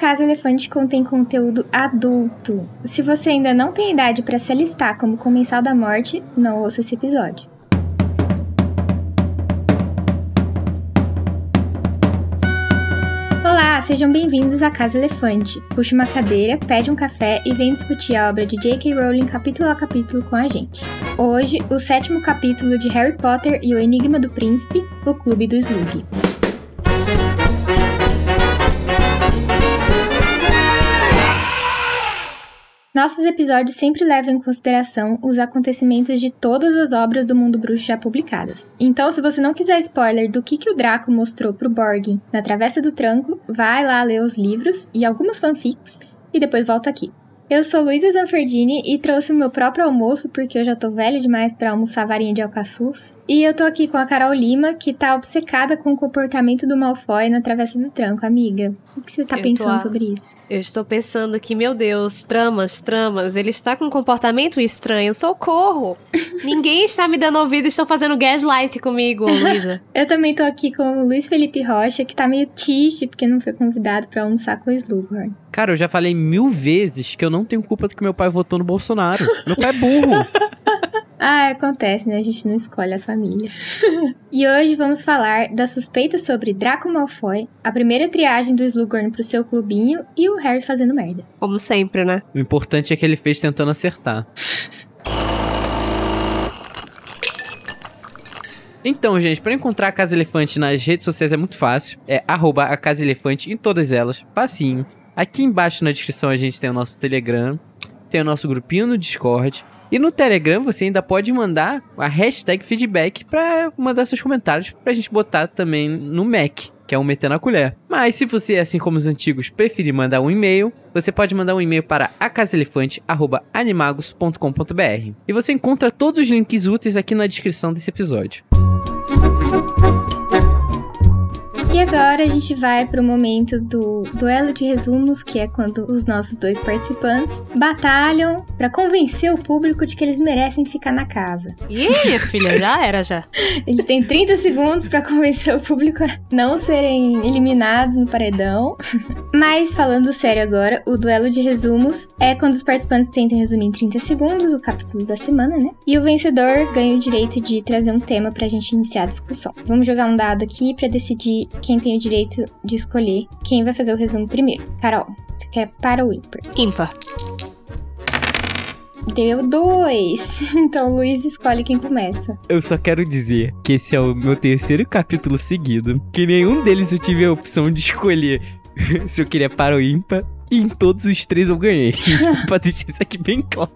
Casa Elefante contém conteúdo adulto. Se você ainda não tem idade para se alistar como comensal da morte, não ouça esse episódio. Olá, sejam bem-vindos à Casa Elefante. Puxe uma cadeira, pede um café e vem discutir a obra de J.K. Rowling capítulo a capítulo com a gente. Hoje, o sétimo capítulo de Harry Potter e o Enigma do Príncipe, o Clube do Slug. Nossos episódios sempre levam em consideração os acontecimentos de todas as obras do mundo bruxo já publicadas. Então, se você não quiser spoiler do que, que o Draco mostrou pro Borgin na Travessa do Tranco, vai lá ler os livros e algumas fanfics e depois volta aqui. Eu sou Luísa Zanferdini e trouxe o meu próprio almoço porque eu já tô velha demais para almoçar varinha de alcaçuz. E eu tô aqui com a Carol Lima, que tá obcecada com o comportamento do Malfoy na Travessa do Tranco, amiga. O que você tá Eu pensando tô- sobre isso? Eu estou pensando que, meu Deus, tramas, tramas, ele está com um comportamento estranho. Socorro! Ninguém está me dando ouvido, estão fazendo gaslight comigo, Luísa. Eu também tô aqui com o Luiz Felipe Rocha, que tá meio triste porque não foi convidado pra almoçar com o Slughorn. Cara, eu já falei mil vezes que eu não tenho culpa do que meu pai votou no Bolsonaro. Meu pai é burro. Ah, acontece, né? A gente não escolhe a família. e hoje vamos falar da suspeita sobre Draco Malfoy, a primeira triagem do Slughorn pro seu clubinho e o Harry fazendo merda. Como sempre, né? O importante é que ele fez tentando acertar. Então, gente, para encontrar a Casa Elefante nas redes sociais é muito fácil. É arroba a Casa Elefante em todas elas. Facinho. Aqui embaixo na descrição a gente tem o nosso Telegram, tem o nosso grupinho no Discord. E no Telegram você ainda pode mandar a hashtag feedback pra mandar seus comentários pra gente botar também no Mac, que é um meter na colher. Mas se você, assim como os antigos, preferir mandar um e-mail, você pode mandar um e-mail para acasaelefante.animagos.com.br. E você encontra todos os links úteis aqui na descrição desse episódio. E agora a gente vai pro momento do duelo de resumos, que é quando os nossos dois participantes batalham pra convencer o público de que eles merecem ficar na casa. Ih, filha, já era já. Eles têm 30 segundos pra convencer o público a não serem eliminados no paredão. Mas falando sério agora, o duelo de resumos é quando os participantes tentam resumir em 30 segundos o capítulo da semana, né? E o vencedor ganha o direito de trazer um tema pra gente iniciar a discussão. Vamos jogar um dado aqui pra decidir quem tem o direito de escolher quem vai fazer o resumo primeiro. Carol, você quer para o ímpar? Ímpar. Deu dois. Então o Luiz escolhe quem começa. Eu só quero dizer que esse é o meu terceiro capítulo seguido, que nenhum deles eu tive a opção de escolher se eu queria para o ímpar. E em todos os três eu ganhei. Só pra deixar isso aqui bem claro.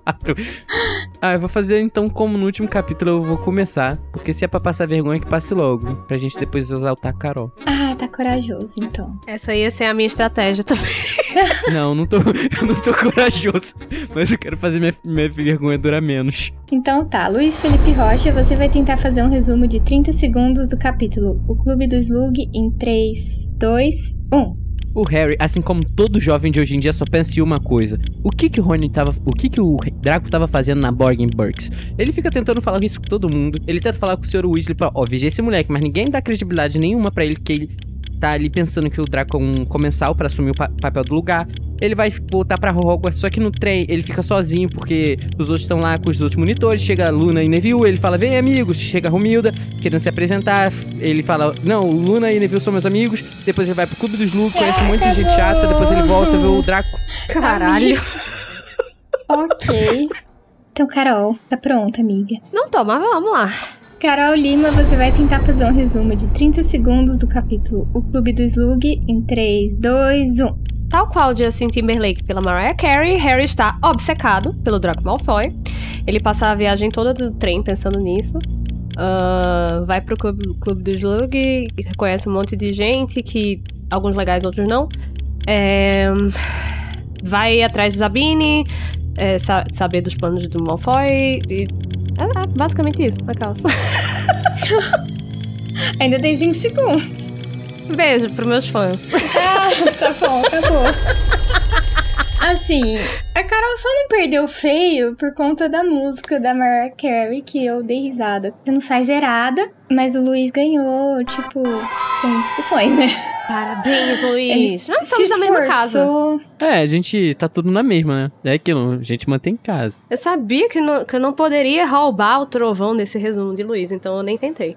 Ah, eu vou fazer então como no último capítulo eu vou começar. Porque se é pra passar vergonha, que passe logo. Pra gente depois exaltar a Carol. Ah, tá corajoso, então. Essa ia ser a minha estratégia também. Não, não tô, eu não tô corajoso. Mas eu quero fazer minha, minha vergonha durar menos. Então tá, Luiz Felipe Rocha, você vai tentar fazer um resumo de 30 segundos do capítulo O Clube do Slug em 3, 2, 1. O Harry, assim como todo jovem de hoje em dia, só pensa em uma coisa. O que que o Rony tava... O que que o Draco tava fazendo na Borgin Burks? Ele fica tentando falar isso com todo mundo. Ele tenta falar com o Sr. Weasley pra... Ó, vigia esse moleque, mas ninguém dá credibilidade nenhuma pra ele que ele tá ali pensando que o Draco é um comensal pra assumir o pa- papel do lugar. Ele vai voltar pra Hogwarts, só que no trem ele fica sozinho porque os outros estão lá com os outros monitores. Chega Luna e Neville, ele fala, vem amigos. Chega Romilda, querendo se apresentar. Ele fala, não, Luna e Neville são meus amigos. Depois ele vai pro Clube dos Slug, conhece um monte de gente chata. Depois ele volta, vê o Draco. Caralho. Ok. Então, Carol, tá pronta, amiga. Não tô, mas vamos lá. Carol Lima, você vai tentar fazer um resumo de 30 segundos do capítulo O Clube do Slug em 3, 2, 1. Tal qual Justin Timberlake pela Mariah Carey, Harry está obcecado pelo Draco Malfoy. Ele passa a viagem toda do trem pensando nisso. Ah, vai pro clube, clube do Slug, conhece um monte de gente, que alguns legais, outros não. É, vai atrás de Zabine, é, sa- saber dos planos do Malfoy. E, é, é basicamente isso, na calça. Ainda tem 5 segundos. Beijo pros meus fãs. Ah, tá bom, acabou. Assim, a Carol só não perdeu feio por conta da música da Mariah Carey, que eu dei risada. Você não sai zerada, mas o Luiz ganhou, tipo, sem discussões, né? Parabéns, Luiz. Ele Nós somos da mesma casa. É, a gente tá tudo na mesma, né? É aquilo, a gente mantém em casa. Eu sabia que, não- que eu não poderia roubar o trovão desse resumo de Luiz, então eu nem tentei.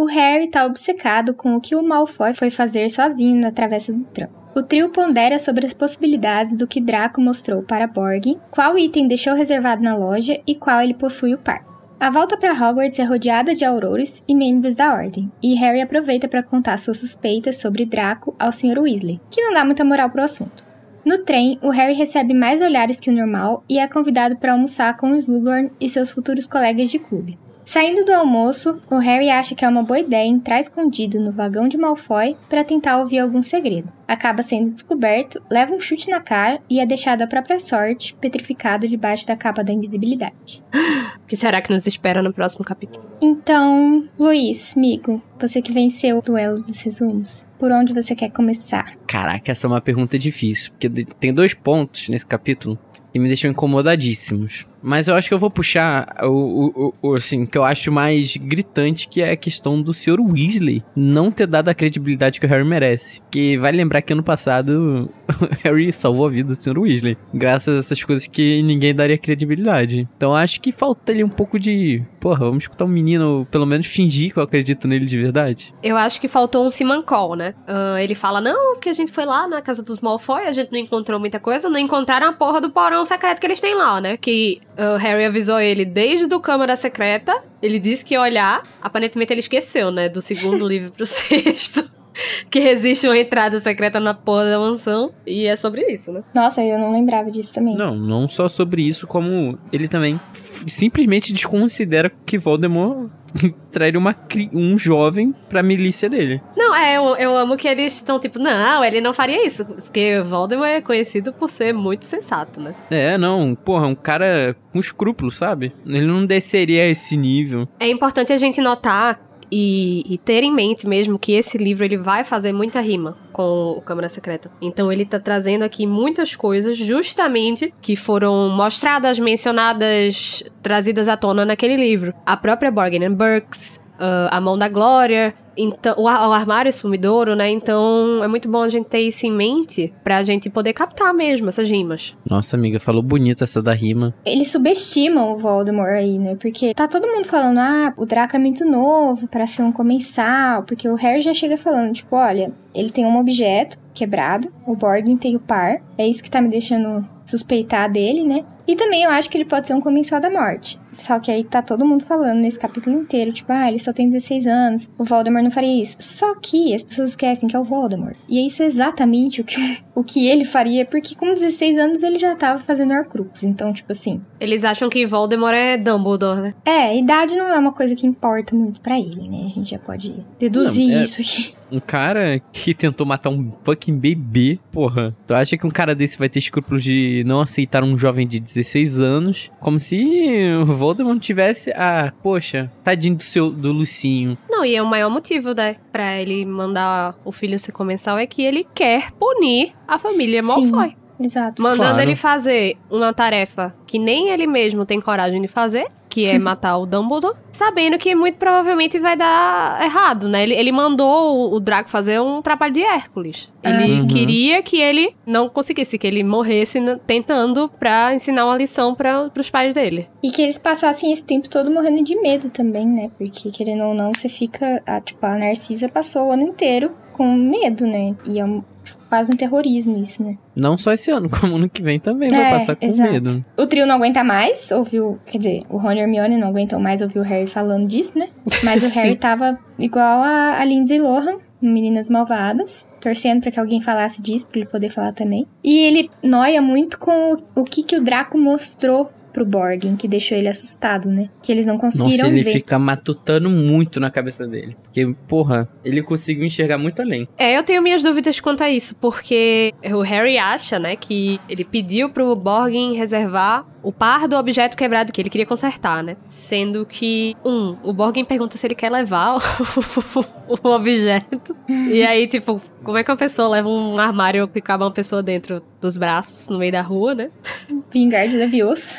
O Harry tá obcecado com o que o Malfoy foi fazer sozinho na Travessa do Tram. O trio pondera sobre as possibilidades do que Draco mostrou para Borgin, qual item deixou reservado na loja e qual ele possui o par. A volta para Hogwarts é rodeada de aurores e membros da Ordem, e Harry aproveita para contar suas suspeitas sobre Draco ao Sr. Weasley, que não dá muita moral pro assunto. No trem, o Harry recebe mais olhares que o normal e é convidado para almoçar com os Slughorn e seus futuros colegas de clube. Saindo do almoço, o Harry acha que é uma boa ideia entrar escondido no vagão de Malfoy para tentar ouvir algum segredo. Acaba sendo descoberto, leva um chute na cara e é deixado à própria sorte, petrificado debaixo da capa da invisibilidade. O que será que nos espera no próximo capítulo? Então, Luiz, amigo, você que venceu o duelo dos resumos, por onde você quer começar? Caraca, essa é uma pergunta difícil. Porque tem dois pontos nesse capítulo que me deixam incomodadíssimos. Mas eu acho que eu vou puxar o, o, o- assim, que eu acho mais gritante, que é a questão do Sr. Weasley não ter dado a credibilidade que o Harry merece. Que vai lembrar que ano passado o Harry salvou a vida do Sr. Weasley. Graças a essas coisas que ninguém daria credibilidade. Então acho que falta ali um pouco de. Porra, vamos escutar um menino, pelo menos fingir que eu acredito nele de verdade. Eu acho que faltou um Simancol, né? Ah, ele fala, não, porque a gente foi lá na casa dos Malfoy, a gente não encontrou muita coisa, não encontraram a porra do porão secreto que eles têm lá, né? Que o Harry avisou ele desde o Câmara Secreta, ele disse que ia olhar, aparentemente ele esqueceu, né? Do segundo livro pro sexto. Que existe uma entrada secreta na porra da mansão. E é sobre isso, né? Nossa, eu não lembrava disso também. Não, não só sobre isso, como ele também simplesmente desconsidera que Voldemort trairia uma, um jovem pra milícia dele. Não, é, eu, eu amo que eles estão tipo, não, ele não faria isso. Porque Voldemort é conhecido por ser muito sensato, né? É, não, porra, um cara com escrúpulos, sabe? Ele não desceria a esse nível. É importante a gente notar e, e ter em mente mesmo que esse livro ele vai fazer muita rima com o Câmara Secreta. Então ele tá trazendo aqui muitas coisas justamente que foram mostradas, mencionadas, trazidas à tona naquele livro. A própria Borgin Burks, ah, a Mão da Glória, então, o, ar- o armário sumidouro, né? Então é muito bom a gente ter isso em mente pra gente poder captar mesmo essas rimas. Nossa, amiga, falou bonito essa da rima. Eles subestimam o Voldemort aí, né? Porque tá todo mundo falando, ah, o Draco é muito novo pra ser um comensal. Porque o Harry já chega falando, tipo, olha, ele tem um objeto quebrado, o Borgin tem o par. É isso que tá me deixando suspeitar dele, né? E também eu acho que ele pode ser um comensal da morte. Só que aí tá todo mundo falando nesse capítulo inteiro, tipo, ah, ele só tem 16 anos, o Voldemort não faria isso. Só que as pessoas esquecem que é o Voldemort. E é isso exatamente o que, o que ele faria, porque com 16 anos ele já tava fazendo Horcrux. Então, tipo assim, Eles acham que Voldemort é Dumbledore, né? é, idade não é uma coisa que importa muito pra ele, né? A gente já pode deduzir Não, é- isso aqui. Um cara que tentou matar um fucking bebê, porra. Tu acha que um cara desse vai ter escrúpulos de não aceitar um jovem de 16 anos? Como se o Voldemort tivesse. Ah, poxa, tadinho do seu do Lucinho. Não, e é o maior motivo, né, pra ele mandar o filho ser comensal é que ele quer punir a família Sim. Malfoy. Exato. Mandando Claro. ele fazer uma tarefa que nem ele mesmo tem coragem de fazer, que é matar o Dumbledore, sabendo que muito provavelmente vai dar errado, né? Ele, ele mandou o, o Draco fazer um trabalho de Hércules. Ele Uhum. queria que ele não conseguisse, que ele morresse tentando pra ensinar uma lição para pros pais dele. E que eles passassem esse tempo todo morrendo de medo também, né? Porque, querendo ou não, você fica. A, tipo, a Narcisa passou o ano inteiro com medo, né? E é um- quase um terrorismo isso, né? Não só esse ano, como ano que vem também vai É, passar com exato. medo. O trio não aguenta mais, ouviu. Quer dizer, o Ron e Hermione não aguentam mais ouvir o Harry falando disso, né? Mas o. Harry tava igual a, a Lindsay Lohan, Meninas Malvadas, torcendo pra que alguém falasse disso, pra ele poder falar também. E ele noia muito com o, o que, que o Draco mostrou pro Borgin, que deixou ele assustado, né? Que eles não Nossa, conseguiram ele ver. fica matutando muito na cabeça dele. Porque, porra, ele conseguiu enxergar muito além. É, eu tenho minhas dúvidas quanto a isso, porque o Harry acha, né, que ele pediu pro Borgin reservar o par do objeto quebrado que ele queria consertar, né? Sendo que, um, o Borgin pergunta se ele quer levar o, o objeto. e aí, tipo, como é que uma pessoa leva um armário que cabe uma pessoa dentro dos braços no meio da rua, né? Vingarde Levioso.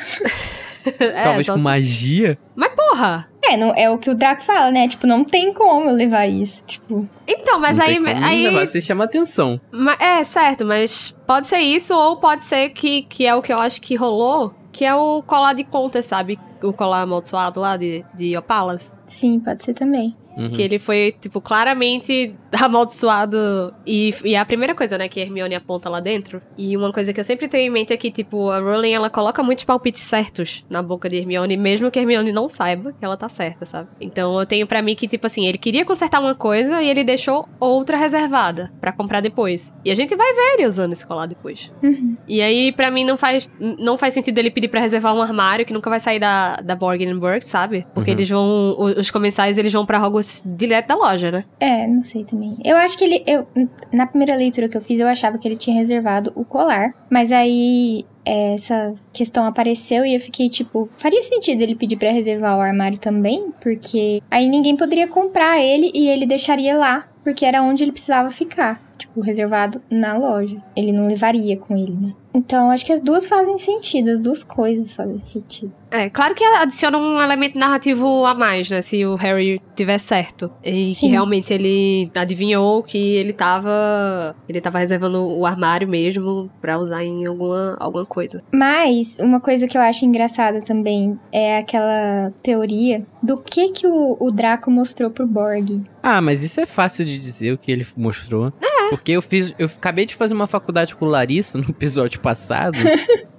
é, Talvez com se- magia. Mas porra! É, não, é o que o Draco fala, né? Tipo, não tem como eu levar isso. Tipo, Então, mas Não aí. tem como aí levar, você chama atenção. Ma- É, certo, mas pode ser isso, ou pode ser que, que é o que eu acho que rolou, que é o colar de contas, sabe? O colar amaldiçoado lá de, de Opalas. sim, pode ser também. Uhum. Que ele foi, tipo, claramente amaldiçoado. E, e é a primeira coisa, né, que a Hermione aponta lá dentro. E uma coisa que eu sempre tenho em mente é que, tipo, a Rowling, ela coloca muitos palpites certos na boca de Hermione, mesmo que a Hermione não saiba que ela tá certa, sabe? Então eu tenho pra mim que, tipo assim, ele queria consertar uma coisa e ele deixou outra reservada pra comprar depois. E a gente vai ver ele usando esse colar depois. Uhum. E aí, pra mim, não faz, não faz sentido ele pedir pra reservar um armário que nunca vai sair da, da Borgenberg, sabe? Porque Uhum. eles vão. Os comensais eles vão pra Hogwarts direto da loja, né? É, não sei também. Eu acho que ele. Eu, na primeira leitura que eu fiz, eu achava que ele tinha reservado o colar. Mas aí é, essa questão apareceu e eu fiquei tipo. Faria sentido ele pedir pra reservar o armário também? Porque aí ninguém poderia comprar ele e ele deixaria lá. Porque era onde ele precisava ficar. Tipo, reservado na loja. Ele não levaria com ele, né? Então, acho que as duas fazem sentido. As duas coisas fazem sentido. É, claro que adiciona um elemento narrativo a mais, né? Se o Harry tiver certo. E que Sim. realmente ele adivinhou que ele tava. Ele tava reservando o armário mesmo pra usar em alguma, alguma coisa. Mas uma coisa que eu acho engraçada também é aquela teoria do que que o, o Draco mostrou pro Borg. Ah, mas isso é fácil de dizer o que ele mostrou. Porque eu fiz. Eu acabei de fazer uma faculdade com o Larissa no episódio passado.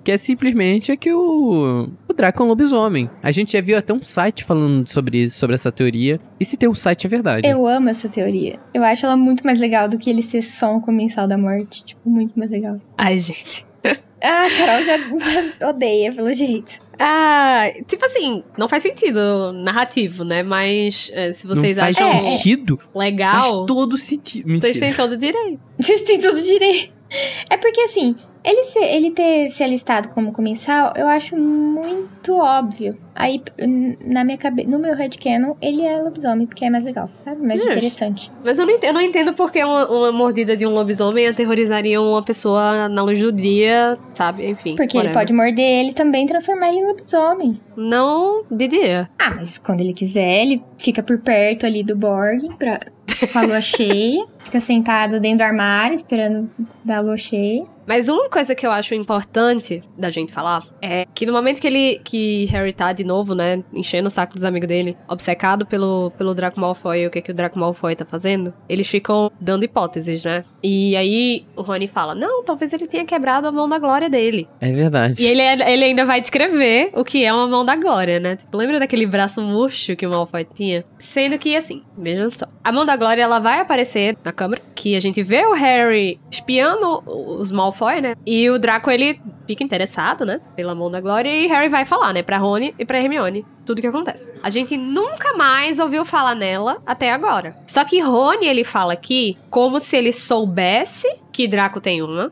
que é simplesmente que o. O Draco é um lobisomem. A gente já viu até um site falando sobre isso, sobre essa teoria. E se tem um site é verdade. Eu amo essa teoria. Eu acho ela muito mais legal do que ele ser só um comensal da morte. Tipo, muito mais legal. Ai, gente. Ah, a Carol já odeia, pelo jeito. Ah, tipo assim, não faz sentido narrativo, né? Mas é, se vocês não faz acham É. sentido? Faz legal, todo sentido. Mentira. vocês têm todo o direito. Vocês têm tudo direito. É porque assim, ele, ser, ele ter se alistado como comensal, eu acho muito óbvio. Aí, na minha cabeça, no meu headcanon, ele é lobisomem, porque é mais legal, sabe? Mais Justo. interessante. Mas eu não entendo, eu não entendo porque uma, uma mordida de um lobisomem aterrorizaria uma pessoa na luz do dia, sabe? Enfim. Porque ele whatever. pode morder ele e também transformar ele em lobisomem. Não de dia. Ah, mas quando ele quiser, ele fica por perto ali do Borg pra, com a lua cheia. Fica sentado dentro do armário, esperando da lua cheia. Mas uma coisa que eu acho importante da gente falar é que no momento que ele que Harry tá de novo, né, enchendo o saco dos amigos dele, obcecado pelo, pelo Draco Malfoy e o que, que o Draco Malfoy tá fazendo, eles ficam dando hipóteses, né? E aí o Rony fala: Não, talvez ele tenha quebrado a mão da glória dele. É verdade. E ele, ele ainda vai descrever o que é uma mão da glória, né? Tipo, lembra daquele braço murcho que o Malfoy tinha? Sendo que, assim, vejam só. A mão da glória, ela vai aparecer na câmera, que a gente vê o Harry espiando os Malfoy, né? E o Draco, ele fica interessado, né? Pela mão da glória, e Harry vai falar, né? Pra Rony e pra Hermione. Tudo que acontece. A gente nunca mais ouviu falar nela até agora. Só que Rony, ele fala aqui como se ele soubesse que Draco tem uma,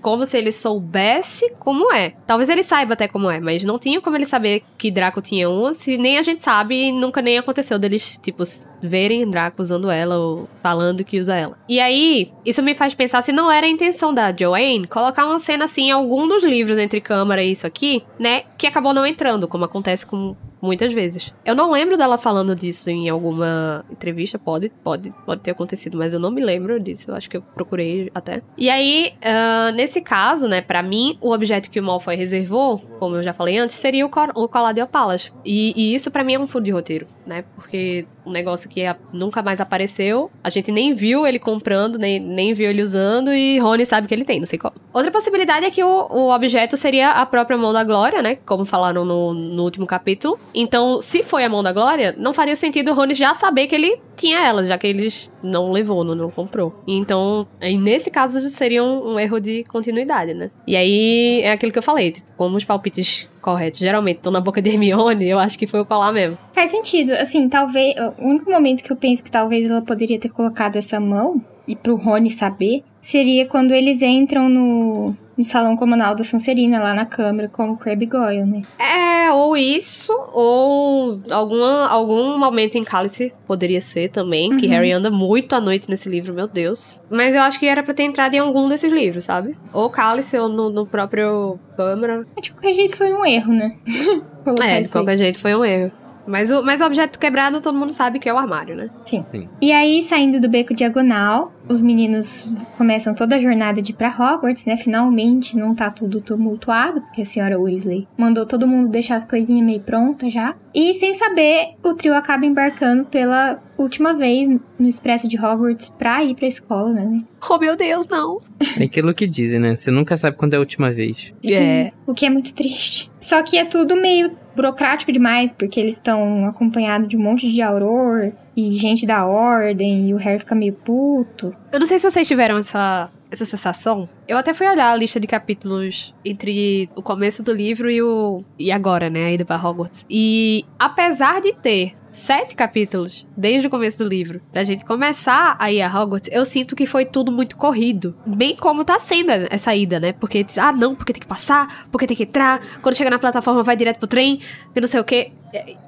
como se ele soubesse como é. Talvez ele saiba até como é, mas não tinha como ele saber que Draco tinha uma, se nem a gente sabe e nunca nem aconteceu deles, tipo, verem Draco usando ela ou falando que usa ela. E aí, isso me faz pensar se não era a intenção da Joanne colocar uma cena assim em algum dos livros entre câmara e isso aqui, né, que acabou não entrando, como acontece com muitas vezes. Eu não lembro dela falando disso em alguma entrevista, pode, pode, pode ter acontecido, mas eu não me lembro disso. Eu acho que eu procurei até. E aí, ah, nesse caso, né, pra mim, o objeto que o Malfoy reservou, como eu já falei antes, seria o, o colar de opalas. E, e isso pra mim é um furo de roteiro, né? Porque um negócio que nunca mais apareceu, a gente nem viu ele comprando, nem, nem viu ele usando, e Rony sabe que ele tem, não sei qual. Outra possibilidade é que o, o objeto seria a própria mão da Glória, né? Como falaram no, no último capítulo. Então, se foi a mão da Glória, não faria sentido o Rony já saber que ele tinha ela, já que ele não levou, não, não comprou. Então, nesse caso, seria um, um erro de continuidade, né? E aí, é aquilo que eu falei, tipo, como os palpites corretos geralmente estão na boca de Hermione, eu acho que foi o colar mesmo. Faz sentido. Assim, talvez. O único momento que eu penso que talvez ela poderia ter colocado essa mão, e pro Rony saber, seria quando eles entram no, no salão comunal da Sonserina, lá na câmara, com o Crabbe Goyle, né? É, ou isso, ou alguma, algum momento em Cálice poderia ser também, que Harry anda muito à noite nesse livro, meu Deus. Mas eu acho que era pra ter entrado em algum desses livros, sabe? Ou Cálice, ou no, no próprio Câmara. Mas de qualquer jeito foi um erro, né? É, de aí. qualquer jeito foi um erro. Mas o, mas o objeto quebrado todo mundo sabe que é o armário, né? Sim. Sim. E aí, saindo do beco diagonal, os meninos começam toda a jornada de ir pra Hogwarts, né? Finalmente não tá tudo tumultuado, porque a senhora Weasley mandou todo mundo deixar as coisinhas meio prontas já. E sem saber, o trio acaba embarcando pela última vez no expresso de Hogwarts pra ir pra escola, né? Oh, meu Deus, não. É aquilo que dizem, né? Você nunca sabe quando é a última vez. É. O que é muito triste. Só que é tudo meio burocrático demais, porque eles estão acompanhados de um monte de auror e gente da ordem, e o Harry fica meio puto. Eu não sei se vocês tiveram essa, essa sensação. Eu até fui olhar a lista de capítulos entre o começo do livro e o. e agora, né? A ida pra Hogwarts. E apesar de ter sete capítulos desde o começo do livro, pra gente começar a ir a Hogwarts, eu sinto que foi tudo muito corrido. Bem como tá sendo essa ida, né? Porque, ah, não, porque tem que passar, porque tem que entrar, quando chega na plataforma vai direto pro trem, e não sei o quê.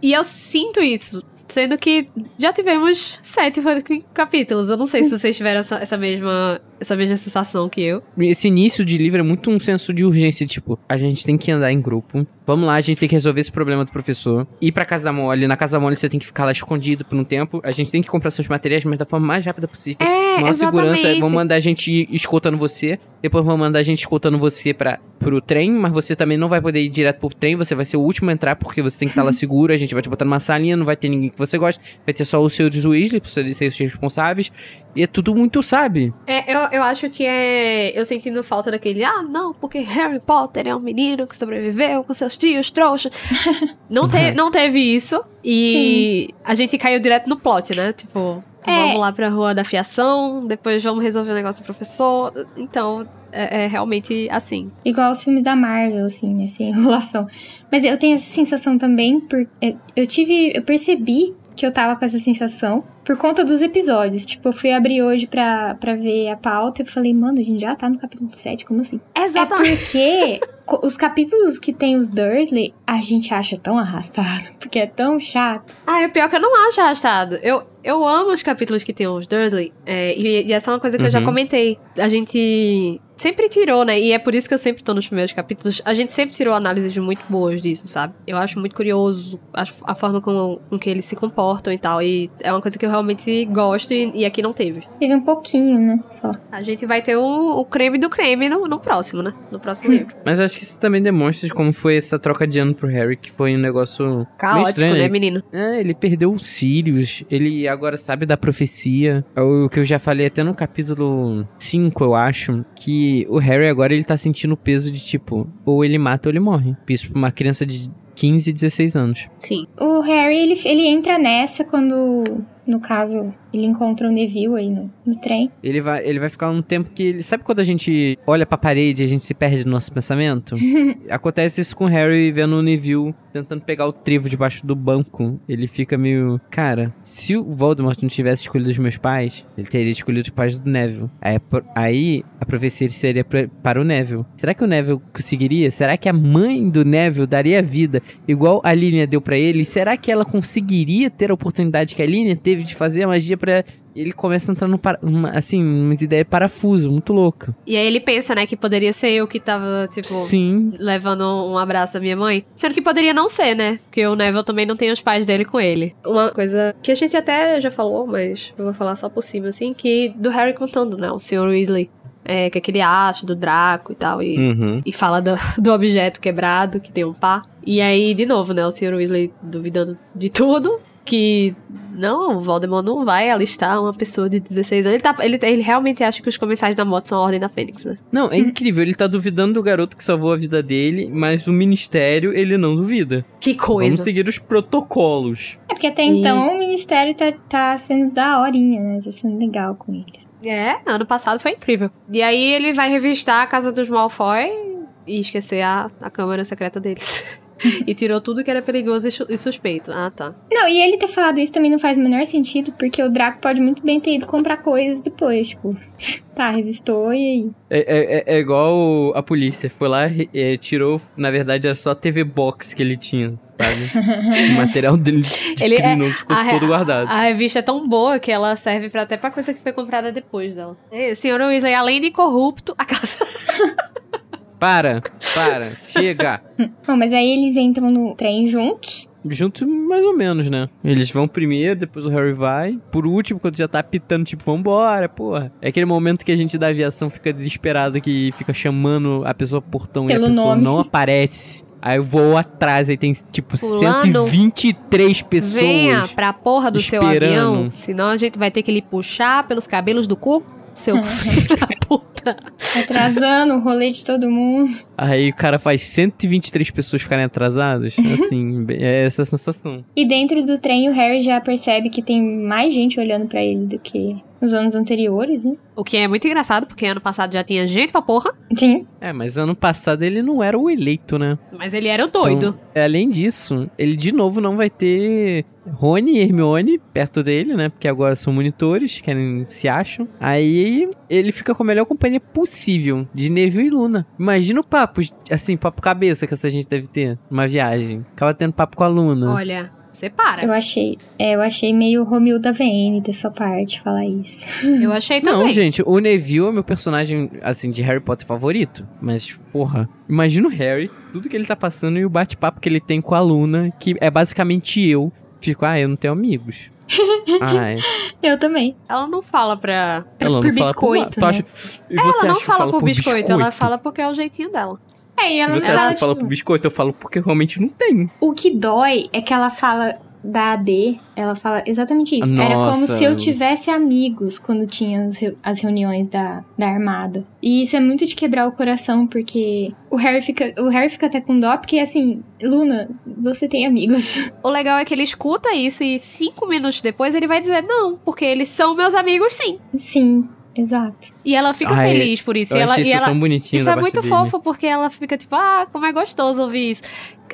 E eu sinto isso, sendo que já tivemos sete capítulos. Eu não sei se vocês tiveram essa, essa mesma essa mesma sensação que eu. Esse início de livro é muito um senso de urgência, tipo, a gente tem que andar em grupo. Vamos lá, a gente tem que resolver esse problema do professor. Ir pra casa da Molly. Na casa da Molly você tem que ficar lá escondido por um tempo. A gente tem que comprar seus materiais, mas da forma mais rápida possível. É, Maior segurança, exatamente. vão mandar a gente ir escoltando você. Depois vão mandar a gente escoltando você para pro trem, mas você também não vai poder ir direto pro trem. Você vai ser o último a entrar porque você tem que estar lá seguro. A gente vai te botar numa salinha, não vai ter ninguém que você gosta. Vai ter só os seus Weasley, pra serem os responsáveis. E é tudo muito, sabe? É, eu, eu acho que é. Eu sentindo falta daquele. Ah, não, porque Harry Potter é um menino que sobreviveu com seus tios trouxas. não, te, não teve isso. E a gente caiu direto no plot, né? Tipo, É. vamos lá pra rua da fiação, depois vamos resolver o negócio do professor. Então, é, é realmente assim. Igual os filmes da Marvel, assim, né? Sem enrolação. Mas eu tenho essa sensação também, por, eu, eu tive. Eu percebi que eu tava com essa sensação por conta dos episódios. Tipo, eu fui abrir hoje pra, pra ver a pauta e eu falei, mano, a gente já tá no capítulo 7, como assim? Exatamente. É porque os capítulos que tem os Dursley, a gente acha tão arrastado, porque é tão chato. Ah, é pior que eu não acho arrastado. Eu, eu amo os capítulos que tem os Dursley. é, e, e essa é uma coisa que eu já Uhum. comentei. A gente sempre tirou, né? E é por isso que eu sempre tô nos primeiros capítulos. A gente sempre tirou análises muito boas disso, sabe? Eu acho muito curioso a, a forma com, com que eles se comportam e tal. E é uma coisa que eu realmente gosto e, e aqui não teve. Teve um pouquinho, né? Só. A gente vai ter o, o creme do creme no, no próximo, né? No próximo livro. Mas acho que isso também demonstra de como foi essa troca de ano pro Harry, que foi um negócio. meio Caótico, estranho, né, menino? É, ele perdeu os Sirius, ele agora sabe da profecia. É O que eu já falei até no capítulo 5, eu acho, que o Harry agora ele tá sentindo o peso de tipo, ou ele mata ou ele morre. Isso pra uma criança de 15, 16 anos. Sim. O Harry, ele, ele entra nessa quando, no caso, ele encontra o Neville aí no, no trem. Ele vai, ele vai ficar um tempo que ele. Sabe quando a gente olha pra parede e a gente se perde no nosso pensamento? Acontece isso com o Harry vendo o Neville tentando pegar o trevo debaixo do banco. Ele fica meio. Cara, se o Voldemort não tivesse escolhido os meus pais, ele teria escolhido os pais do Neville. Aí, aí a profecia seria para o Neville. Será que o Neville conseguiria? Será que a mãe do Neville daria vida igual a Línia deu pra ele? Será que ela conseguiria ter a oportunidade que a Línia teve de fazer a magia pra ele começa a entrar num, para- uma, assim, umas ideias de parafuso, muito louca. E aí ele pensa, né, que poderia ser eu que tava, tipo, Sim. levando um abraço da minha mãe. Sendo que poderia não ser, né? Porque o Neville também não tem os pais dele com ele. Uma coisa que a gente até já falou, mas eu vou falar só por cima, assim, que do Harry contando, né? O Sr. Weasley. É, que é aquele acha do Draco e tal. E, Uhum. e fala do, do objeto quebrado, que tem um pá. E aí, de novo, né? O Sr. Weasley duvidando de tudo. Que não, o Voldemort não vai alistar uma pessoa de 16 anos. Ele, tá, ele, ele realmente acha que os comensais da morte são a Ordem da Fênix, né? Não, é incrível. Ele tá duvidando do garoto que salvou a vida dele, mas o ministério ele não duvida. Que coisa. Vamos seguir os protocolos. É porque até E- então o ministério tá, tá sendo da horinha, né? Tá sendo legal com eles. É, ano passado foi incrível. E aí ele vai revistar a casa dos Malfoy e esquecer a, a câmara secreta deles. e tirou tudo que era perigoso e e suspeito. Ah, tá. Não, e ele ter falado isso também não faz o menor sentido, porque o Draco pode muito bem ter ido comprar coisas depois, tipo. Tá, revistou e aí. É, é- é- é igual a polícia. Foi lá e é, tirou. Na verdade, era só a TV Box que ele tinha, sabe? o material dele de Ele é- ficou a todo guardado. A revista é tão boa que ela serve pra, até pra coisa que foi comprada depois dela. É, Senhor Weasley, além de corrupto, a casa. Para, para, chega. Bom, mas aí eles entram no trem juntos. Juntos, mais ou menos, né? Eles vão primeiro, depois o Harry vai. Por último, quando já tá apitando, tipo, vambora, porra. É aquele momento que a gente da aviação fica desesperado, que fica chamando a pessoa por portão Pelo e a pessoa nome. não aparece. Aí eu vou atrás, aí tem, tipo, Pulando. 123 pessoas. Venha pra porra do seu esperando. avião, senão a gente vai ter que lhe puxar pelos cabelos do cu, seu filho da puta. Atrasando o rolê de todo mundo. Aí o cara faz 123 pessoas ficarem atrasadas. Assim, é essa a sensação. E dentro do trem, o Harry já percebe que tem mais gente olhando pra ele do que nos anos anteriores, né? O que é muito engraçado, porque ano passado já tinha gente pra porra, Sim. É, mas ano passado ele não era o eleito, né? mas ele era o doido. Então, além disso, ele de novo não vai ter Rony e Hermione perto dele, né? Porque agora são monitores, querem se acham. Aí ele fica com a melhor companhia possível de Neville e Luna. Imagina o papo, assim, papo cabeça que essa gente deve ter numa viagem. Acaba tendo papo com a Luna. Olha, você para. Eu achei. É, eu achei meio Romil da VN da sua parte falar isso. Eu achei Não, também. gente, o Neville é meu personagem, assim, de Harry Potter favorito. Mas, porra, imagina o Harry, tudo que ele tá passando e o bate-papo que ele tem com a Luna, que é basicamente eu. Fico, ah, eu não tenho amigos. Ai, Eu também. Ela não fala pra. ela por não fala por- biscoito, tu acha- E você ela não acha fala fala por biscoito, ela fala porque é o jeitinho dela. É, e ela Você ela, acha que fala tipo, por biscoito? Eu falo porque realmente não tem. O que dói é que ela fala da AD, ela fala exatamente isso. Era como Nossa. se eu tivesse amigos quando tinha as reuniões da, da armada. E isso é muito de quebrar o coração, porque o Harry fica, o Harry fica até com dó, porque assim, Luna, você tem amigos. O legal é que ele escuta isso e cinco minutos depois ele vai dizer não, porque eles são meus amigos sim. Sim, exato. E ela fica Ai, feliz por isso. eu e ela, achei e isso ela, tão bonitinho Isso é muito dele. fofo, porque ela fica tipo, ah, como é gostoso ouvir isso.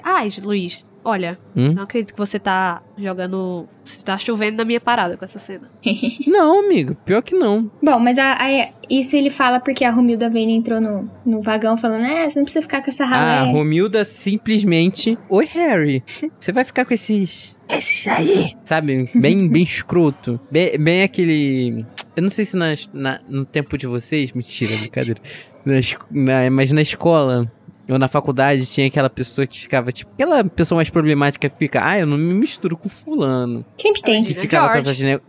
Ai, Luiz, olha, Hum? não acredito que você tá jogando. Você tá chovendo na minha parada com essa cena. Não, amigo, pior que não. Bom, mas a- a- isso ele fala porque a Romilda Vane entrou no, no vagão falando, é, você não precisa ficar com essa Ah, ralé. Romilda simplesmente. Oi, Harry. Você vai ficar com esses. Esses aí. Sabe? Bem, bem escroto. Bem, bem aquele. Eu não sei se na, na- no tempo de vocês. Mentira, brincadeira. Na es- na- mas na escola. Ou na faculdade tinha aquela pessoa que ficava, tipo, aquela pessoa mais problemática que fica, ah, eu não me misturo com fulano. Sempre tem. Que Regina fica lá com George. essas ne-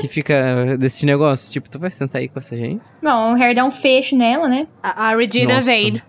Que fica desses negócios. Tipo, tu vai sentar aí com essa gente? Bom, o Harry dá um fecho nela, né? A, a Regina Nossa. Vane.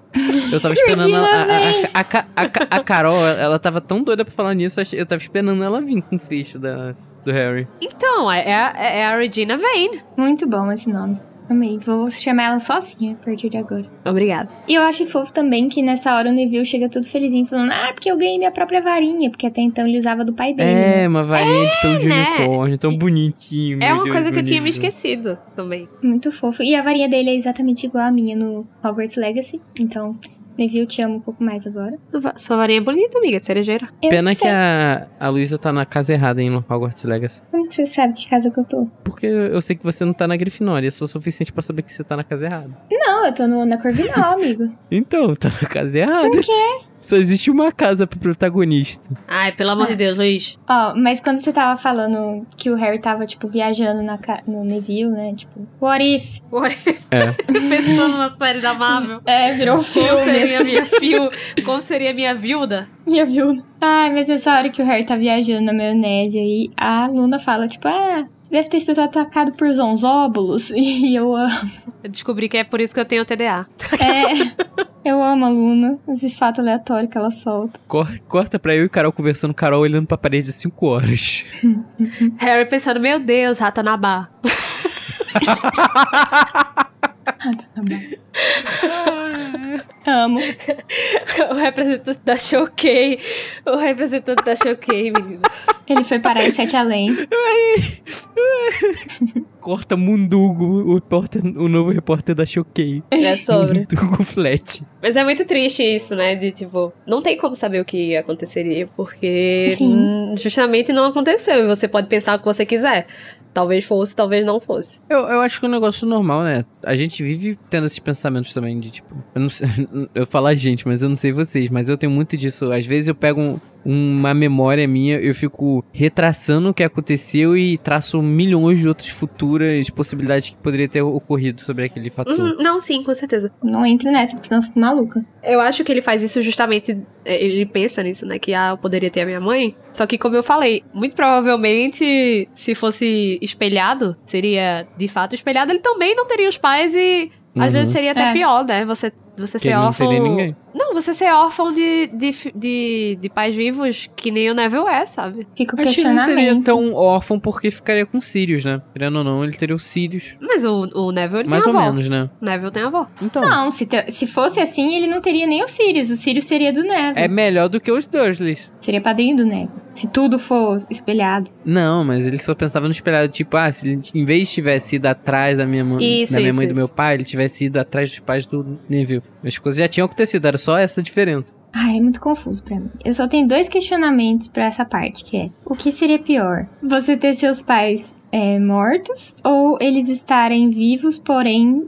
Eu tava esperando ela. A, a, a, a Ca- a Carol, ela tava tão doida pra falar nisso, eu tava esperando ela vir com o fecho da, do Harry. Então, é, é, a- é a Regina Vane. Muito bom esse nome. Amei. Vou chamar ela só assim a partir de agora. Obrigada. E eu acho fofo também que nessa hora o Neville chega todo felizinho, falando: Ah, porque eu ganhei minha própria varinha. Porque até então ele usava do pai dele. É, né? uma varinha de pelo de né? unicórnio, tão bonitinho. É uma Deus coisa que eu tinha me esquecido também. Muito fofo. E a varinha dele é exatamente igual a minha no Hogwarts Legacy. Então, Neville te ama um pouco mais agora. Sua varinha é bonita, amiga, de cerejeira. Eu Pena sei. que a, a Luísa tá na casa errada, hein, no Hogwarts Legacy. Como que você sabe de casa que eu tô? Porque eu sei que você não tá na Grifinória, eu sou suficiente pra saber que você tá na casa errada. Não, eu tô no, na Corvinal, amigo. Então, tá na casa errada. Por quê? Só existe uma casa pro protagonista. Ai, pelo amor de Deus, Luiz. Ó, mas quando você tava falando que o Harry tava, tipo, viajando na, ca- no Neville, né? Tipo, what if? É. Pensando na série da Marvel. É, virou um Como filme. seria a assim. minha fio? Como seria a minha viúda? Minha viúva. Ai, mas nessa hora que o Harry tá viajando na maionese aí, a Luna fala, tipo, ah, deve ter sido atacado por zonzóbulos. E eu amo. Eu descobri que é por isso que eu tenho TDA. É, eu amo a Luna. Esses fatos aleatórios que ela solta. Cor- Corta pra eu e Carol conversando, Carol olhando pra parede há 5 horas. Harry pensando, meu Deus, Ratanabá. Amo. o representante da Choquei. O representante da Choquei, menina. Ele foi parar em Sete Além. corta Mundugo, o, repórter, o novo repórter da Choquei. É sobre. Mundugo Flat. Mas é muito triste isso, né? De tipo, não tem como saber o que aconteceria, porque Sim. hum, justamente não aconteceu. E você pode pensar o que você quiser. Talvez fosse, talvez não fosse. Eu, eu acho que é um negócio normal, né? A gente vive tendo esses pensamentos também de tipo. Eu não sei. Eu falo a gente, mas eu não sei vocês, mas eu tenho muito disso. Às vezes eu pego um- uma memória minha, eu fico retraçando o que aconteceu e traço milhões de outras futuras possibilidades que poderia ter ocorrido sobre aquele fator. Uhum, não, sim, com certeza. Não entre nessa, porque senão eu fico maluca. Eu acho que ele faz isso justamente. é, Ele pensa nisso, né? Que ah, eu poderia ter a minha mãe. Só que, como eu falei, muito provavelmente, se fosse espelhado, seria de fato espelhado, ele também não teria os pais e. Às Uhum. vezes seria até É. pior, né? Você, você Que ser órfão. Não, você ser órfão de, de, de, de pais vivos, que nem o Neville é, sabe? Fica o Acho que não seria questionamento. tão órfão porque ficaria com Sirius, né? Querendo ou não, ele teria os Sirius. Mas o, o Neville ele Mais tem ou avó. menos, né? O Neville tem avó. Então. Não, se, te- se fosse assim, ele não teria nem o Sirius. O Sirius seria do Neve. É melhor do que os Dursleys. Seria padrinho do Neve. Se tudo for espelhado. Não, mas ele só pensava no espelhado, tipo, ah, se ele em vez de tivesse ido atrás da minha mãe, Isso, da minha isso, mãe e do isso. meu pai, ele tivesse ido atrás dos pais do Neville. As coisas já tinham acontecido, era só essa diferença. Ai, é muito confuso pra mim. Eu só tenho dois questionamentos pra essa parte, que é... O que seria pior? Você ter seus pais é, mortos ou eles estarem vivos, porém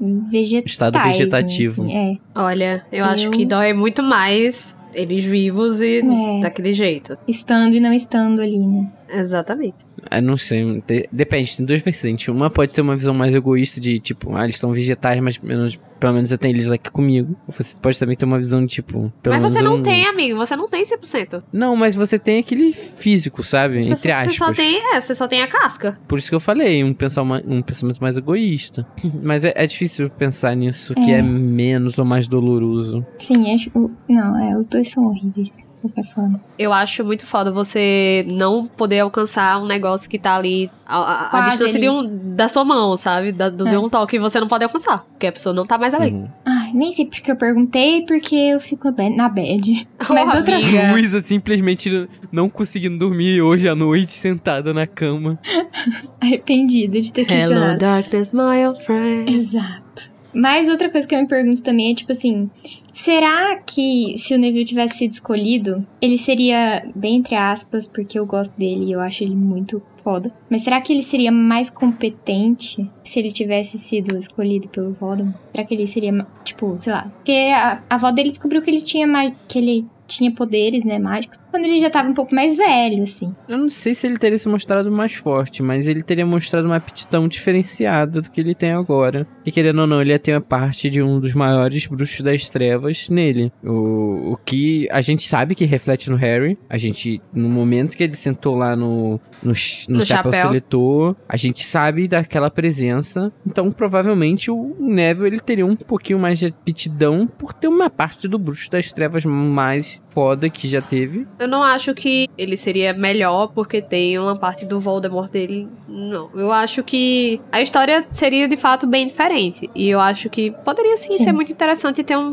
vegetais? Estado vegetativo. né, assim, Olha, eu, Eu- acho que dói muito mais eles vivos e É. daquele jeito. é, estando e não estando ali, né? Exatamente. Eu não sei, te- depende, tem duas vertentes. Uma pode ter uma visão mais egoísta de, tipo, ah, eles estão vegetais, mas menos, pelo menos eu tenho eles aqui comigo. Você pode também ter uma visão de, tipo, pelo Mas você menos não um- tem, amigo. Você não tem 100%. Não, mas você tem aquele físico, sabe? Você, Entre você aspas. só tem, é, você só tem a casca. Por isso que eu falei, um, pensar uma- um pensamento mais egoísta. Mas é, é difícil pensar nisso, que É. é menos ou mais doloroso. Sim, acho... Não, é, os dois são horríveis, de qualquer forma. Eu acho muito foda você não poder alcançar um negócio que tá ali a, a- distância de ali. um, da sua mão, sabe? Da, do, É. De um toque que você não pode alcançar. Porque a pessoa não tá mais ali. Uhum. Ai, nem sei porque eu perguntei, porque eu fico na bad. Mas outra amiga. Luísa simplesmente não conseguindo dormir hoje à noite, sentada na cama. Arrependida de ter Hello, questionado. darkness, my old friend. Exato. Mas outra coisa que eu me pergunto também é, tipo assim, será que se o Neville tivesse sido escolhido, ele seria, bem entre aspas, porque eu gosto dele e eu acho ele muito foda, mas será que ele seria mais competente se ele tivesse sido escolhido pelo Voldemort? Será que ele seria, tipo, sei lá, porque a, a avó dele descobriu que ele tinha que ele tinha poderes, né, mágicos, quando ele já tava um pouco mais velho, assim. Eu não sei se ele teria se mostrado mais forte, mas ele teria mostrado uma aptidão diferenciada do que ele tem agora. E querendo ou não, ele ia ter a parte de um dos maiores bruxos das trevas nele. O, o que a gente sabe que reflete no Harry. A gente, no momento que ele sentou lá no, no, no No chapéu, chapéu. seletor, a gente sabe daquela presença. Então, provavelmente, o Neville ele teria um pouquinho mais de aptidão por ter uma parte do bruxo das trevas mais foda que já teve. Eu não acho que ele seria melhor porque tem uma parte do Voldemort dele. Não. Eu acho que a história seria de fato bem diferente. E eu acho que poderia sim, Sim. ser muito interessante ter um,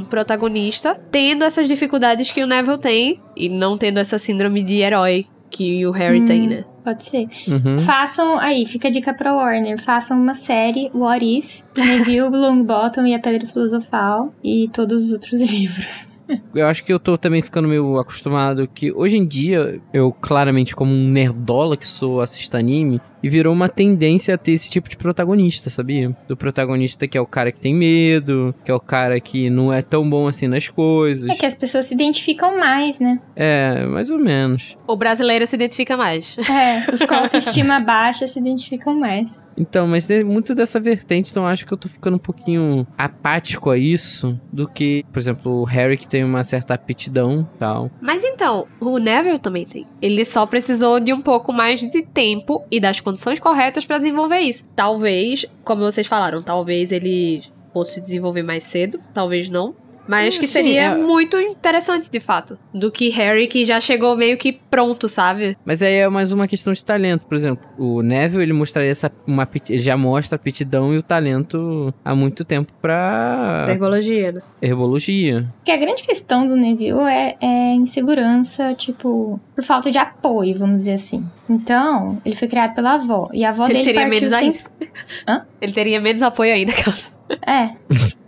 um protagonista tendo essas dificuldades que o Neville tem e não tendo essa síndrome de herói que o Harry Hum. tem, né? Pode ser. Uhum. Façam, aí, fica a dica pra Warner, façam uma série, What If, Neville, Longbottom e a Pedra Filosofal e todos os outros livros. Eu acho que eu tô também ficando meio acostumado que hoje em dia, eu claramente como um nerdola que sou, assisto anime, e virou uma tendência a ter esse tipo de protagonista, sabia? Do protagonista que é o cara que tem medo, que é o cara que não é tão bom assim nas coisas. É que as pessoas se identificam mais, né? É, mais ou menos. O brasileiro se identifica mais. É, os com autoestima baixa se identificam mais. Então, mas tem muito dessa vertente, então eu acho que eu tô ficando um pouquinho apático a isso do que, por exemplo, o Harry que tem uma certa aptidão e tal. Mas então, o Neville também tem. Ele só precisou de um pouco mais de tempo e das condições corretas pra desenvolver isso. Talvez, como vocês falaram, talvez ele fosse desenvolver mais cedo, talvez não. Mas que Sim, seria é- muito interessante, de fato. Do que Harry, que já chegou meio que pronto, sabe? Mas aí é mais uma questão de talento. Por exemplo, o Neville, ele mostraria essa. Uma, ele já mostra a aptidão e o talento há muito tempo pra Herbologia, né? herbologia. Porque a grande questão do Neville é, é insegurança, tipo, por falta de apoio, vamos dizer assim. Então, ele foi criado pela avó. E a avó Ele dele teria partiu menos sem... ainda. Ele teria menos apoio ainda, aquelas. É.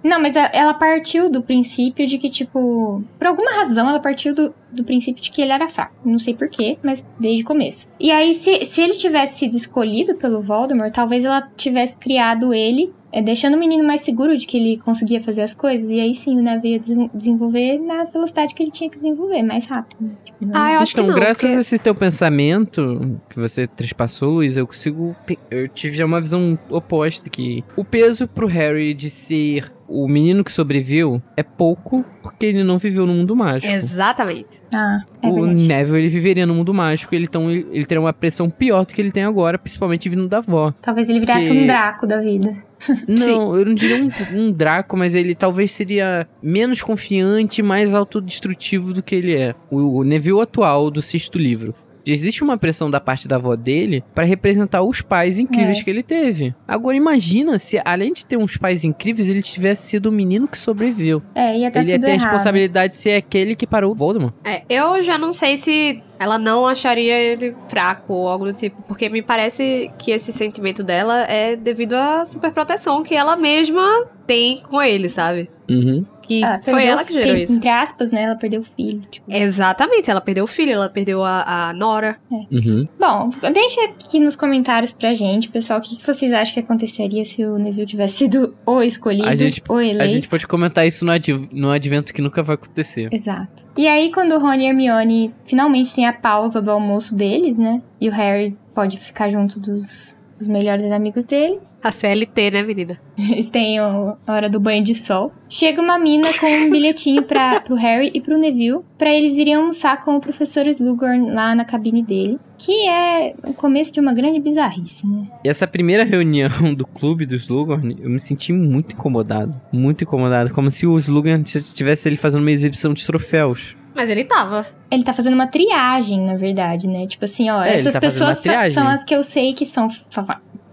Não, mas ela partiu do princípio de que, tipo, por alguma razão ela partiu do, do princípio de que ele era fraco. Não sei porquê, mas desde o começo. E aí, se, se ele tivesse sido escolhido pelo Voldemort, talvez ela tivesse criado ele, é, deixando o menino mais seguro de que ele conseguia fazer as coisas. E aí sim, o Neville ia desen- desenvolver na velocidade que ele tinha que desenvolver, mais rápido. né? Tipo, não- Ah, eu acho então, que não. graças porque- a esse teu pensamento que você trespassou, Luiz, eu consigo. Eu tive já uma visão oposta que o peso pro Harry de ser o menino que sobreviveu é pouco porque ele não viveu no mundo mágico. Exatamente. Ah, é o verdade. Neville ele viveria no mundo mágico, ele, então, ele, ele teria uma pressão pior do que ele tem agora, principalmente vindo da avó. Talvez ele virasse que- um Draco da vida. Não, eu não diria um, um Draco, mas ele talvez seria menos confiante, mais autodestrutivo do que ele é. O, o Neville atual do sexto livro. Existe uma pressão da parte da avó dele pra representar os pais incríveis É. que ele teve. Agora imagina se, além de ter uns pais incríveis, ele tivesse sido o menino que sobreviveu. É, ia dar ele ia ter a responsabilidade de ser aquele que parou o Voldemort. É, eu já não sei se ela não acharia ele fraco ou algo do tipo, porque me parece que esse sentimento dela é devido à superproteção que ela mesma tem com ele, sabe? Uhum. Que Ela foi ela que gerou filho, isso. Entre aspas, né? Ela perdeu o filho. Tipo. Exatamente, ela perdeu o filho, ela perdeu a, a Nora. Uhum. Bom, deixa aqui nos comentários pra gente, pessoal, o que, que vocês acham que aconteceria se o Neville tivesse sido ou escolhido A gente- ou eleito. A gente pode comentar isso no, adv no advento que nunca vai acontecer. Exato. E aí, quando o Rony e a Hermione finalmente têm a pausa do almoço deles, né? E o Harry pode ficar junto dos, dos melhores amigos dele. A CLT, né, menina? Eles têm a hora do banho de sol. Chega uma mina com um bilhetinho para pro Harry e pro Neville pra eles irem almoçar com o professor Slughorn lá na cabine dele. Que é o começo de uma grande bizarrice, né? E essa primeira reunião do clube do Slughorn, eu me senti muito incomodado. Muito incomodado. Como se o Slughorn estivesse ele fazendo uma exibição de troféus. Mas ele tava. Ele tá fazendo uma triagem, na verdade, né? Tipo assim, ó, É, essas tá pessoas são as que eu sei que são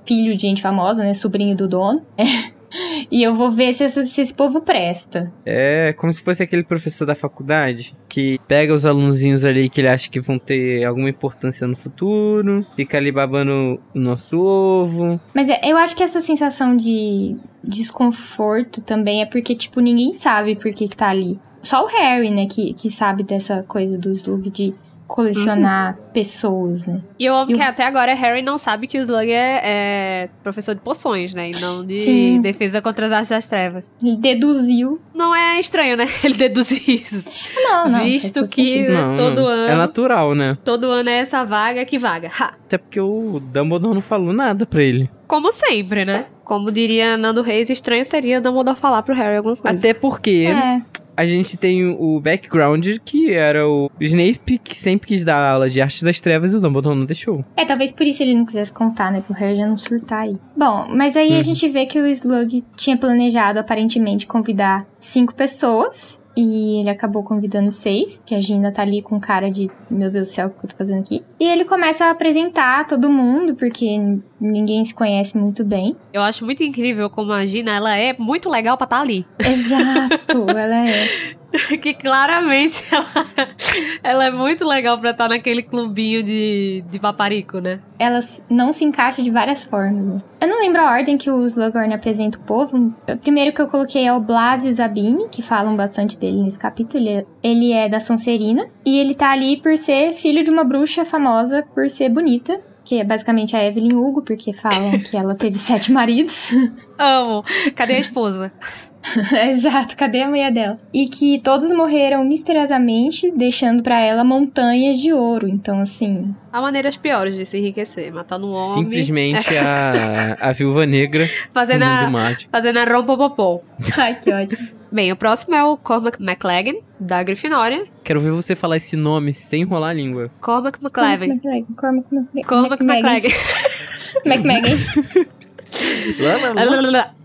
filho de gente famosa, né? Sobrinho do dono. e eu vou ver se, essa- se esse povo presta. É como se fosse aquele professor da faculdade que pega os alunozinhos ali que ele acha que vão ter alguma importância no futuro, fica ali babando o nosso ovo. Mas é- eu acho que essa sensação de desconforto também é porque, tipo, ninguém sabe por que, que tá ali. Só o Harry, né, que, que sabe dessa coisa do Slug de colecionar pessoas, né? E eu amo E o- que até agora Harry não sabe que o Slug é, é professor de poções, né? E não de Sim. defesa contra as artes das trevas. Ele deduziu. Não é estranho, né? Ele deduzir isso. Não, não. Visto que. Não, todo não. ano. É natural, né? Todo ano é essa vaga que vaga. Ha! Até porque o Dumbledore não falou nada pra ele. Como sempre, né? Como diria Nando Reis, estranho seria Dumbledore falar pro Harry alguma coisa. Até porque É, a gente tem o background que era o Snape que sempre quis dar aula de artes das trevas e o Dumbledore não deixou. É, talvez por isso ele não quisesse contar, né? Pro Harry já não surtar aí. Bom, mas aí a Uhum. gente vê que o Slug tinha planejado, aparentemente, convidar cinco pessoas. E ele acabou convidando seis, que a Gina tá ali com cara de, meu Deus do céu, o que eu tô fazendo aqui? E ele começa a apresentar todo mundo, porque ninguém se conhece muito bem. Eu acho muito incrível como a Gina, ela é muito legal pra estar ali. Exato, ela é. que claramente ela, ela é muito legal pra estar naquele clubinho de, de paparico, né? Ela não se encaixa de várias formas. Eu não lembro a ordem que o Slughorn apresenta o povo. O primeiro que eu coloquei é o Blasio Zabini, que falam bastante dele nesse capítulo. Ele é, ele é da Sonserina. E ele tá ali por ser filho de uma bruxa famosa por ser bonita. Que é basicamente a Evelyn Hugo, porque falam que ela teve sete maridos. Amo. Cadê a esposa? Exato, cadê a mulher dela? E que todos morreram misteriosamente, deixando pra ela montanhas de ouro. Então, assim, Há maneiras piores de se enriquecer. Matando um homem. Simplesmente a, a viúva negra Fazendo no mundo a, fazendo a rompopopom. ai que ódio. Bem, o próximo é o Cormac McLaggen, da Grifinória. Quero ver você falar esse nome sem enrolar a língua. Cormac McLaggen. Cormac McLaggen. Cormac McLaggen. McMaggen.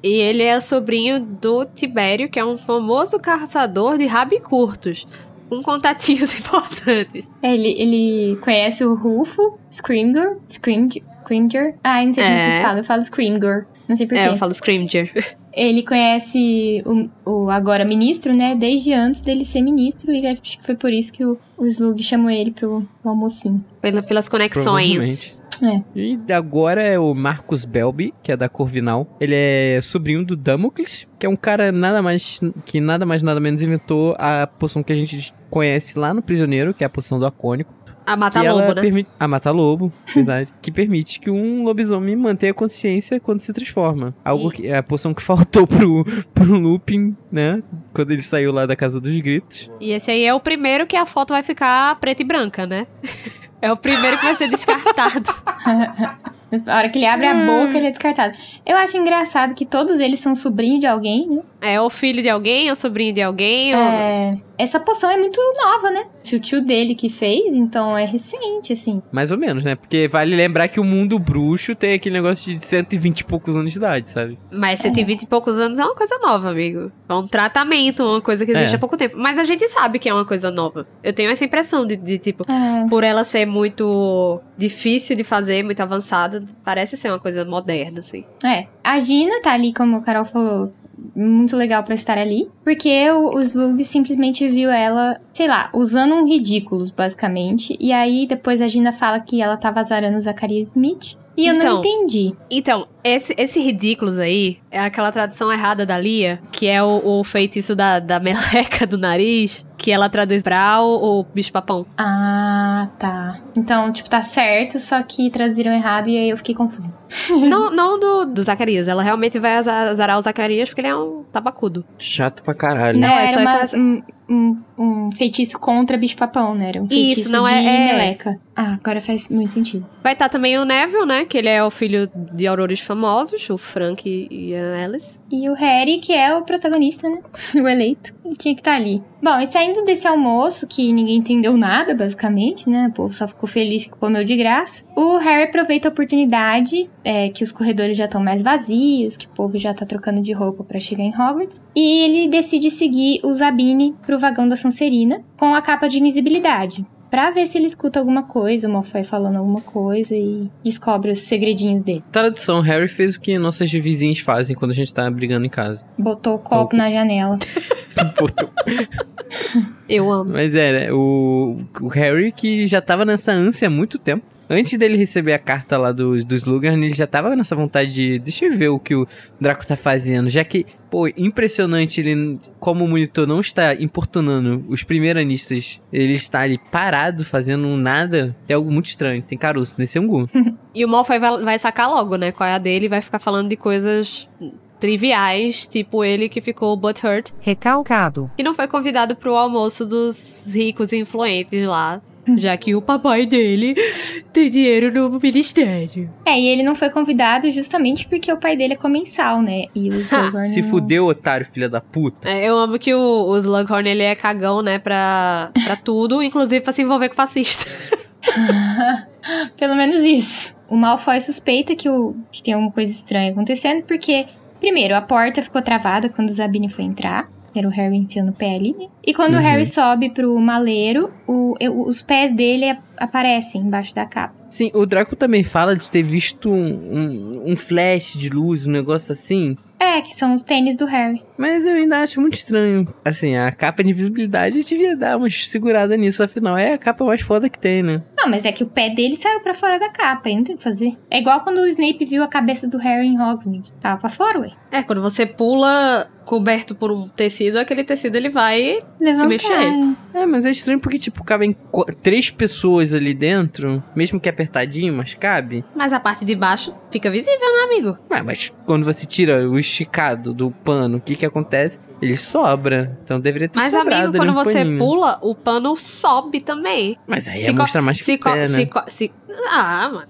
E ele é sobrinho do Tibério, que é um famoso caçador de rabicurtos. Com contatinhos importantes. Ele, ele conhece o Rufo, Scrimger, Scrimger, Scrimger. Ah, não sei como É. vocês falam, eu falo Scrimger. Não sei porquê. É, eu falo Scrimger. Ele conhece o, o agora ministro, né? Desde antes dele ser ministro. E acho que foi por isso que o, o Slug chamou ele pro, pro almocinho. Pela- pelas conexões. Provavelmente. E agora é o Marcus Belby, que é da Corvinal. Ele é sobrinho do Damocles, que é um cara nada mais que nada mais nada menos inventou a poção que a gente conhece lá no Prisioneiro, que é a poção do Acônico. A que mata-lobo, ela né? permite a mata lobo, verdade, que permite que um lobisomem mantenha a consciência quando se transforma. Algo E- que é a poção que faltou pro pro Lupin, né? Quando ele saiu lá da casa dos gritos. E esse aí é o primeiro que a foto vai ficar preta e branca, né? É o primeiro que vai ser descartado. A hora que ele abre a boca, ele é descartado. Eu acho engraçado que todos eles são sobrinhos de alguém, né? É o filho de alguém, é o sobrinho de alguém. ou- É, essa poção é muito nova, né? Se o tio dele que fez, então é recente, assim. Mais ou menos, né? Porque vale lembrar que o mundo bruxo tem aquele negócio de 120 e poucos anos de idade, sabe? Mas 120 e poucos anos é uma coisa nova, amigo. É um tratamento, uma coisa que existe É. há pouco tempo. Mas a gente sabe que é uma coisa nova. Eu tenho essa impressão de, de, tipo, É. por ela ser muito difícil de fazer, muito avançada, parece ser uma coisa moderna, assim. É, a Gina tá ali, como o Carol falou, muito legal pra estar ali. Porque o, o Slug simplesmente viu ela, sei lá, usando um ridículos, basicamente. E aí depois a Gina fala que ela tava azarando o Zacarias Smith. E eu Então. não entendi. Então, esse, esse ridículos aí é aquela tradução errada da Lia, que é o, o feitiço da, da meleca do nariz, que ela traduz Brau ou bicho-papão. Ah, tá. Então, tipo, tá certo, só que traduziram errado e aí eu fiquei confusa. não não do, do Zacarias, ela realmente vai azar- azarar o Zacarias porque ele é um tabacudo. Chato pra caralho. Não, é era só uma- essa- um, um, feitiço contra bicho-papão, né? Era um feitiço Isso, não de é- é- meleca. Ah, agora faz muito sentido. Vai estar também o Neville, né? Que ele é o filho de aurores famosos, o Frank e a Alice. E o Harry, que é o protagonista, né? o eleito. Ele tinha que estar ali. Bom, e saindo desse almoço, que ninguém entendeu nada, basicamente, né? O povo só ficou feliz que comeu de graça. O Harry aproveita a oportunidade, é, que os corredores já estão mais vazios, que o povo já tá trocando de roupa pra chegar em Hogwarts. E ele decide seguir o Zabine pro vagão da Sonserina, com a capa de invisibilidade. Pra ver se ele escuta alguma coisa, o Malfoy falando alguma coisa e descobre os segredinhos dele. Tradução, Harry fez o que nossas vizinhas fazem quando a gente tá brigando em casa. Botou o copo na janela. Botou. Eu amo. Mas é, né? O, o Harry que já tava nessa ânsia há muito tempo. Antes dele receber a carta lá do, do Slughorn, ele já tava nessa vontade de... Deixa eu ver o que o Draco tá fazendo. Já que, pô, impressionante ele... Como o monitor não está importunando os primeiranistas, ele está ali parado, fazendo nada. É algo muito estranho. Tem caroço nesse angu. E o Malfoy vai, vai sacar logo, né? Qual é a dele e vai ficar falando de coisas triviais, tipo ele que ficou butthurt Recalcado. e não foi convidado pro almoço dos ricos e influentes lá, já que o papai dele tem dinheiro no ministério. É, e ele não foi convidado justamente porque o pai dele é comensal, né? E o Slughorn Se não- fudeu, otário, filha da puta. É, eu amo que o, o Slughorn, ele é cagão, né, pra, pra tudo, inclusive pra se envolver com fascista. Pelo menos isso. O Malfoy suspeita que, o, que tem alguma coisa estranha acontecendo, porque, primeiro, a porta ficou travada quando o Zabine foi entrar. Era o Harry enfiando o pé ali? E quando o Uhum. Harry sobe pro maleiro, o- os pés dele aparecem embaixo da capa. Sim, o Draco também fala de ter visto um, um, um flash de luz, um negócio assim. É, que são os tênis do Harry. Mas eu ainda acho muito estranho. Assim, a capa de invisibilidade devia dar uma segurada nisso, afinal. É a capa mais foda que tem, né? Não, mas é que o pé dele saiu pra fora da capa, aí não tem o que fazer. É igual quando o Snape viu a cabeça do Harry em Hogsmeade. Tava pra fora, ué. É, quando você pula coberto por um tecido, aquele tecido ele vai Levantar. mexer. É, mas é estranho porque, tipo, cabem co- três pessoas ali dentro, mesmo que apertadinho, mas cabe. Mas a parte de baixo fica visível, né, amigo? Ah, mas quando você tira o esticado do pano, o que que acontece? Ele sobra. Então deveria ter Mas, sobrado amigo, quando um você paninho. pula, o pano sobe também. Mas aí Se é co- mostrar mais que Se o pé, né? se se- Ah, mano.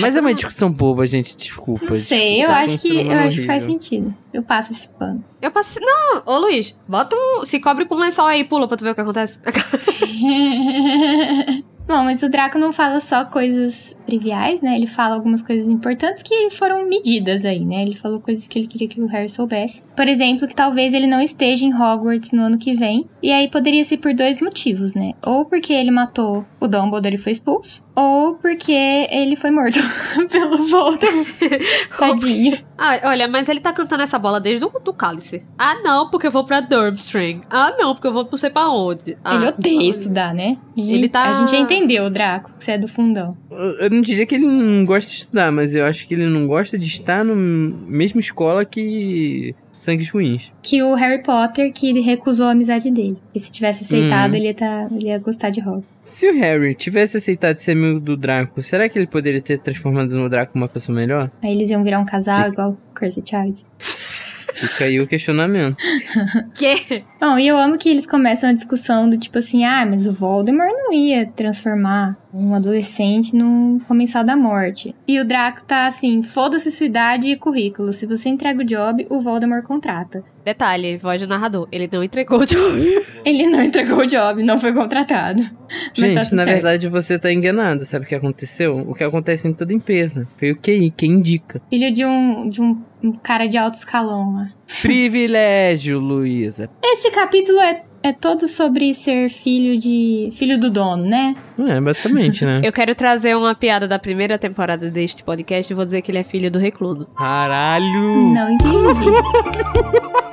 Mas, é uma discussão boba, gente. Desculpa. Não sei, eu Desculpa, acho que eu acho que faz sentido. Eu passo esse pano. Eu passei. Não, ô Luiz, bota um. Se cobre com um lençol aí e pula pra tu ver o que acontece. Bom, mas o Draco não fala só coisas triviais, né? Ele fala algumas coisas importantes que foram medidas aí, né? Ele falou coisas que ele queria que o Harry soubesse. Por exemplo, que talvez ele não esteja em Hogwarts no ano que vem. E aí poderia ser por dois motivos, né? Ou porque ele matou o Dumbledore e foi expulso, ou porque ele foi morto pelo Voldemort. Tadinho. Ah, olha, mas ele tá cantando essa bola desde o do cálice. Ah, não, porque eu vou pra Durmstrang. Ah, não, porque eu vou não sei pra onde. Ah, ele odeia estudar, né? E Ele tá- A gente já entendeu, o Draco, que você é do fundão. Eu eu não diria que ele não gosta de estudar, mas eu acho que ele não gosta de estar na mesma escola que Sangues Ruins. Que o Harry Potter que recusou a amizade dele. E se tivesse aceitado, Uhum. ele, ia tá, ele ia gostar de Hogwarts. Se o Harry tivesse aceitado ser amigo do Draco, será que ele poderia ter transformado no Draco uma pessoa melhor? Aí eles iam virar um casal Sim. igual Cursed Child. Fica aí o questionamento. Que? Bom, e eu amo que eles começam a discussão do tipo assim, ah, mas o Voldemort não ia transformar um adolescente num comensal da morte. E o Draco tá assim, foda-se sua idade e currículo. Se você entrega o job, o Voldemort contrata. Detalhe, voz do narrador. Ele não entregou o job. Ele não entregou o job, não foi contratado. Mas tá Gente, tudo na certo. verdade você tá enganado. Sabe o que aconteceu? O que acontece em toda empresa. Foi o QI, quem indica. Filho de um, de um, um cara de alto escalão lá. Privilégio, Luísa. Esse capítulo é, é todo sobre ser filho de. filho do dono, né? É, basicamente, né? Eu quero trazer uma piada da primeira temporada deste podcast e vou dizer que ele é filho do recluso. Caralho! Não entendi.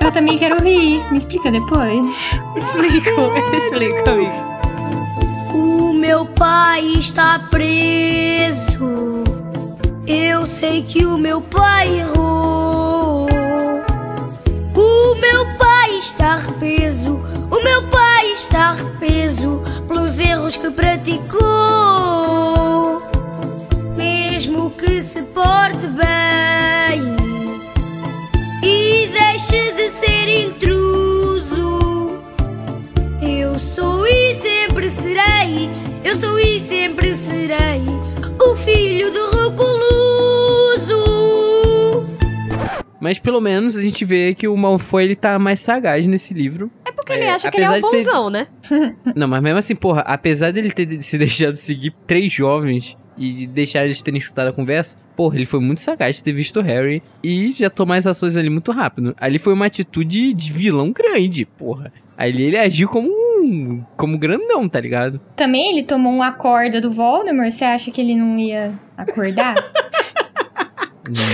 Eu também quero rir. Me explica depois. Explico, explico, amigo. O meu pai está preso. Eu sei que o meu pai errou. O meu pai está arrepeso. O meu pai está arrepeso pelos erros que praticou. Mesmo que se porte bem e deixe de ser intruso. Eu sou e sempre serei, eu sou e sempre serei o filho do recluso. Mas pelo menos a gente vê que o Malfoy ele tá mais sagaz nesse livro. É porque ele É, acha que ele é um de ter- bonzão, né? Não, mas mesmo assim, porra, apesar dele ter se deixado seguir três jovens e de deixar eles terem escutado a conversa, porra, ele foi muito sagaz de ter visto o Harry e já tomar as ações ali muito rápido. Ali foi uma atitude de vilão grande, porra. Ali ele agiu como um. como grandão, tá ligado? Também ele tomou uma corda do Voldemort. Você acha que ele não ia acordar?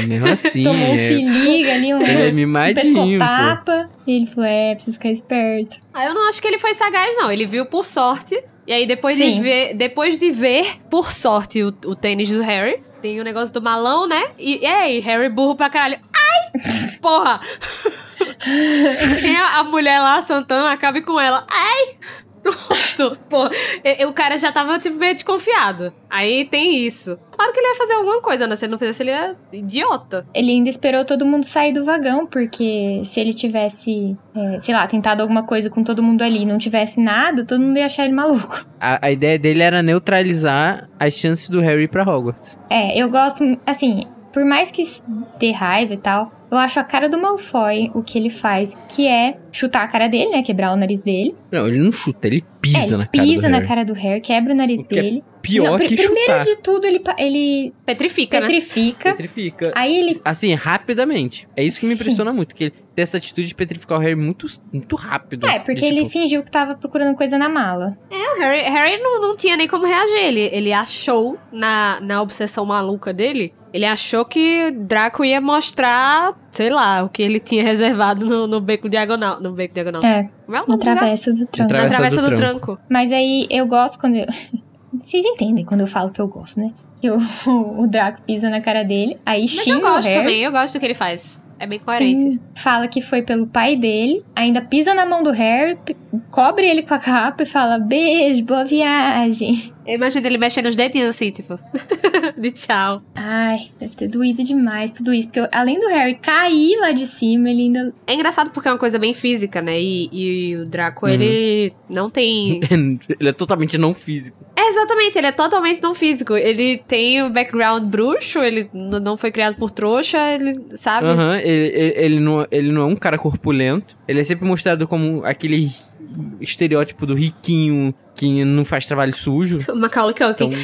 Mesmo assim. Tomou um é, se liga ali, um, ele é um pescotapa. E ele falou: é, preciso ficar esperto. Ah, eu não acho que ele foi sagaz, não. Ele viu por sorte. E aí, depois, de ver, depois de ver, por sorte, o, o tênis do Harry, tem o negócio do malão, né? E, e aí, Harry burro pra caralho. Ai! Porra! Tem a, a mulher lá, Santana, acabe com ela. Ai! Pronto. Pô, o cara já tava, tipo, meio desconfiado. Aí tem isso. Claro que ele ia fazer alguma coisa, né? Se ele não fizesse, ele é idiota. Ele ainda esperou todo mundo sair do vagão, porque se ele tivesse, é, sei lá, tentado alguma coisa com todo mundo ali e não tivesse nada, todo mundo ia achar ele maluco. A, a ideia dele era neutralizar as chances do Harry pra Hogwarts. É, eu gosto, assim, por mais que dê raiva e tal, eu acho a cara do Malfoy o que ele faz, que é chutar a cara dele, né? Quebrar o nariz dele. Não, ele não chuta, ele pisa é, ele na cara pisa do na Harry. cara do Harry, quebra o nariz O que é dele. Pior Não, pri- que primeiro chutar. de tudo, ele, ele Petrifica, né? petrifica. Petrifica. Aí ele Assim, rapidamente. É isso que me Sim. impressiona muito, que ele tem essa atitude de petrificar o Harry muito, muito rápido. É, porque De, ele tipo, fingiu que tava procurando coisa na mala. É, o Harry, Harry não, não tinha nem como reagir. Ele, ele achou, na, na obsessão maluca dele, ele achou que Draco ia mostrar, sei lá, o que ele tinha reservado no, no beco diagonal. No beco diagonal. É, Como é o na nome travessa do tronco. Tra- Na Travessa do do, tranco. tranco. Mas aí eu gosto quando eu. Vocês entendem quando eu falo que eu gosto, né? Que o, o Draco pisa na cara dele, aí Mas xinga eu gosto o Harry. também, eu gosto do que ele faz. É bem coerente. Sim, fala que foi pelo pai dele, ainda pisa na mão do Harry, cobre ele com a capa e fala: beijo, boa viagem. Eu imagino ele mexendo os dedinhos assim, tipo, de tchau. Ai, deve ter doído demais tudo isso. Porque eu- além do Harry cair lá de cima, ele ainda. É engraçado porque é uma coisa bem física, né? E, e o Draco, ele não tem. ele é totalmente não físico. É, exatamente, ele é totalmente não físico. Ele tem um background bruxo, ele não foi criado por trouxa, ele sabe? Aham, ele, ele, ele não, ele não é um cara corpulento. Ele é sempre mostrado como aquele estereótipo do riquinho que não faz trabalho sujo. Macaulay Culkin. Então,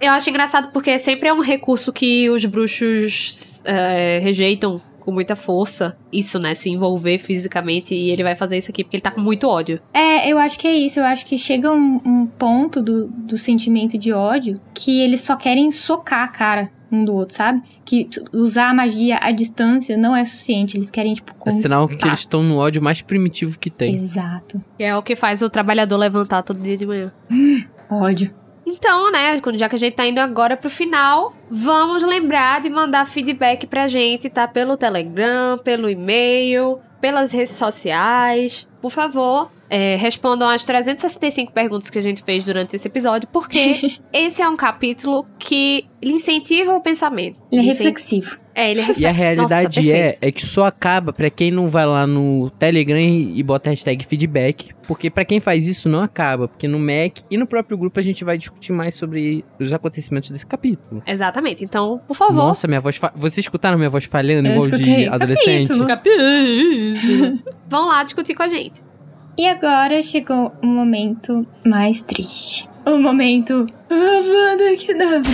Eu acho engraçado porque sempre é um recurso que os bruxos é, rejeitam com muita força. Isso, né? Se envolver fisicamente. E ele vai fazer isso aqui porque ele tá com muito ódio. É, eu acho que é isso. Eu acho que chega um, um ponto do, do sentimento de ódio que eles só querem socar a cara um do outro, sabe? Que usar a magia à distância não é suficiente. Eles querem, tipo, é sinal que contar. eles estão no ódio mais primitivo que tem. Exato. Que é o que faz o trabalhador levantar todo dia de manhã. Ódio. Então, né, quando- já que a gente tá indo agora pro final, vamos lembrar de mandar feedback pra gente, tá? Pelo Telegram, pelo e-mail, pelas redes sociais. Por favor, é, respondam as 365 perguntas que a gente fez durante esse episódio, porque esse é um capítulo que ele incentiva o pensamento. Ele é reflexivo. É, ele é E a realidade Nossa, é, é que só acaba pra quem não vai lá no Telegram e bota a hashtag feedback. Porque pra quem faz isso não acaba. Porque no Mac e no próprio grupo a gente vai discutir mais sobre os acontecimentos desse capítulo. Exatamente. Então, por favor. Nossa, minha voz. Fa... Vocês escutaram minha voz falhando Eu igual escutei. de adolescente? Capítulo. Vão lá discutir com a gente. E agora chegou o momento mais triste. O momento. Avada Kedavra.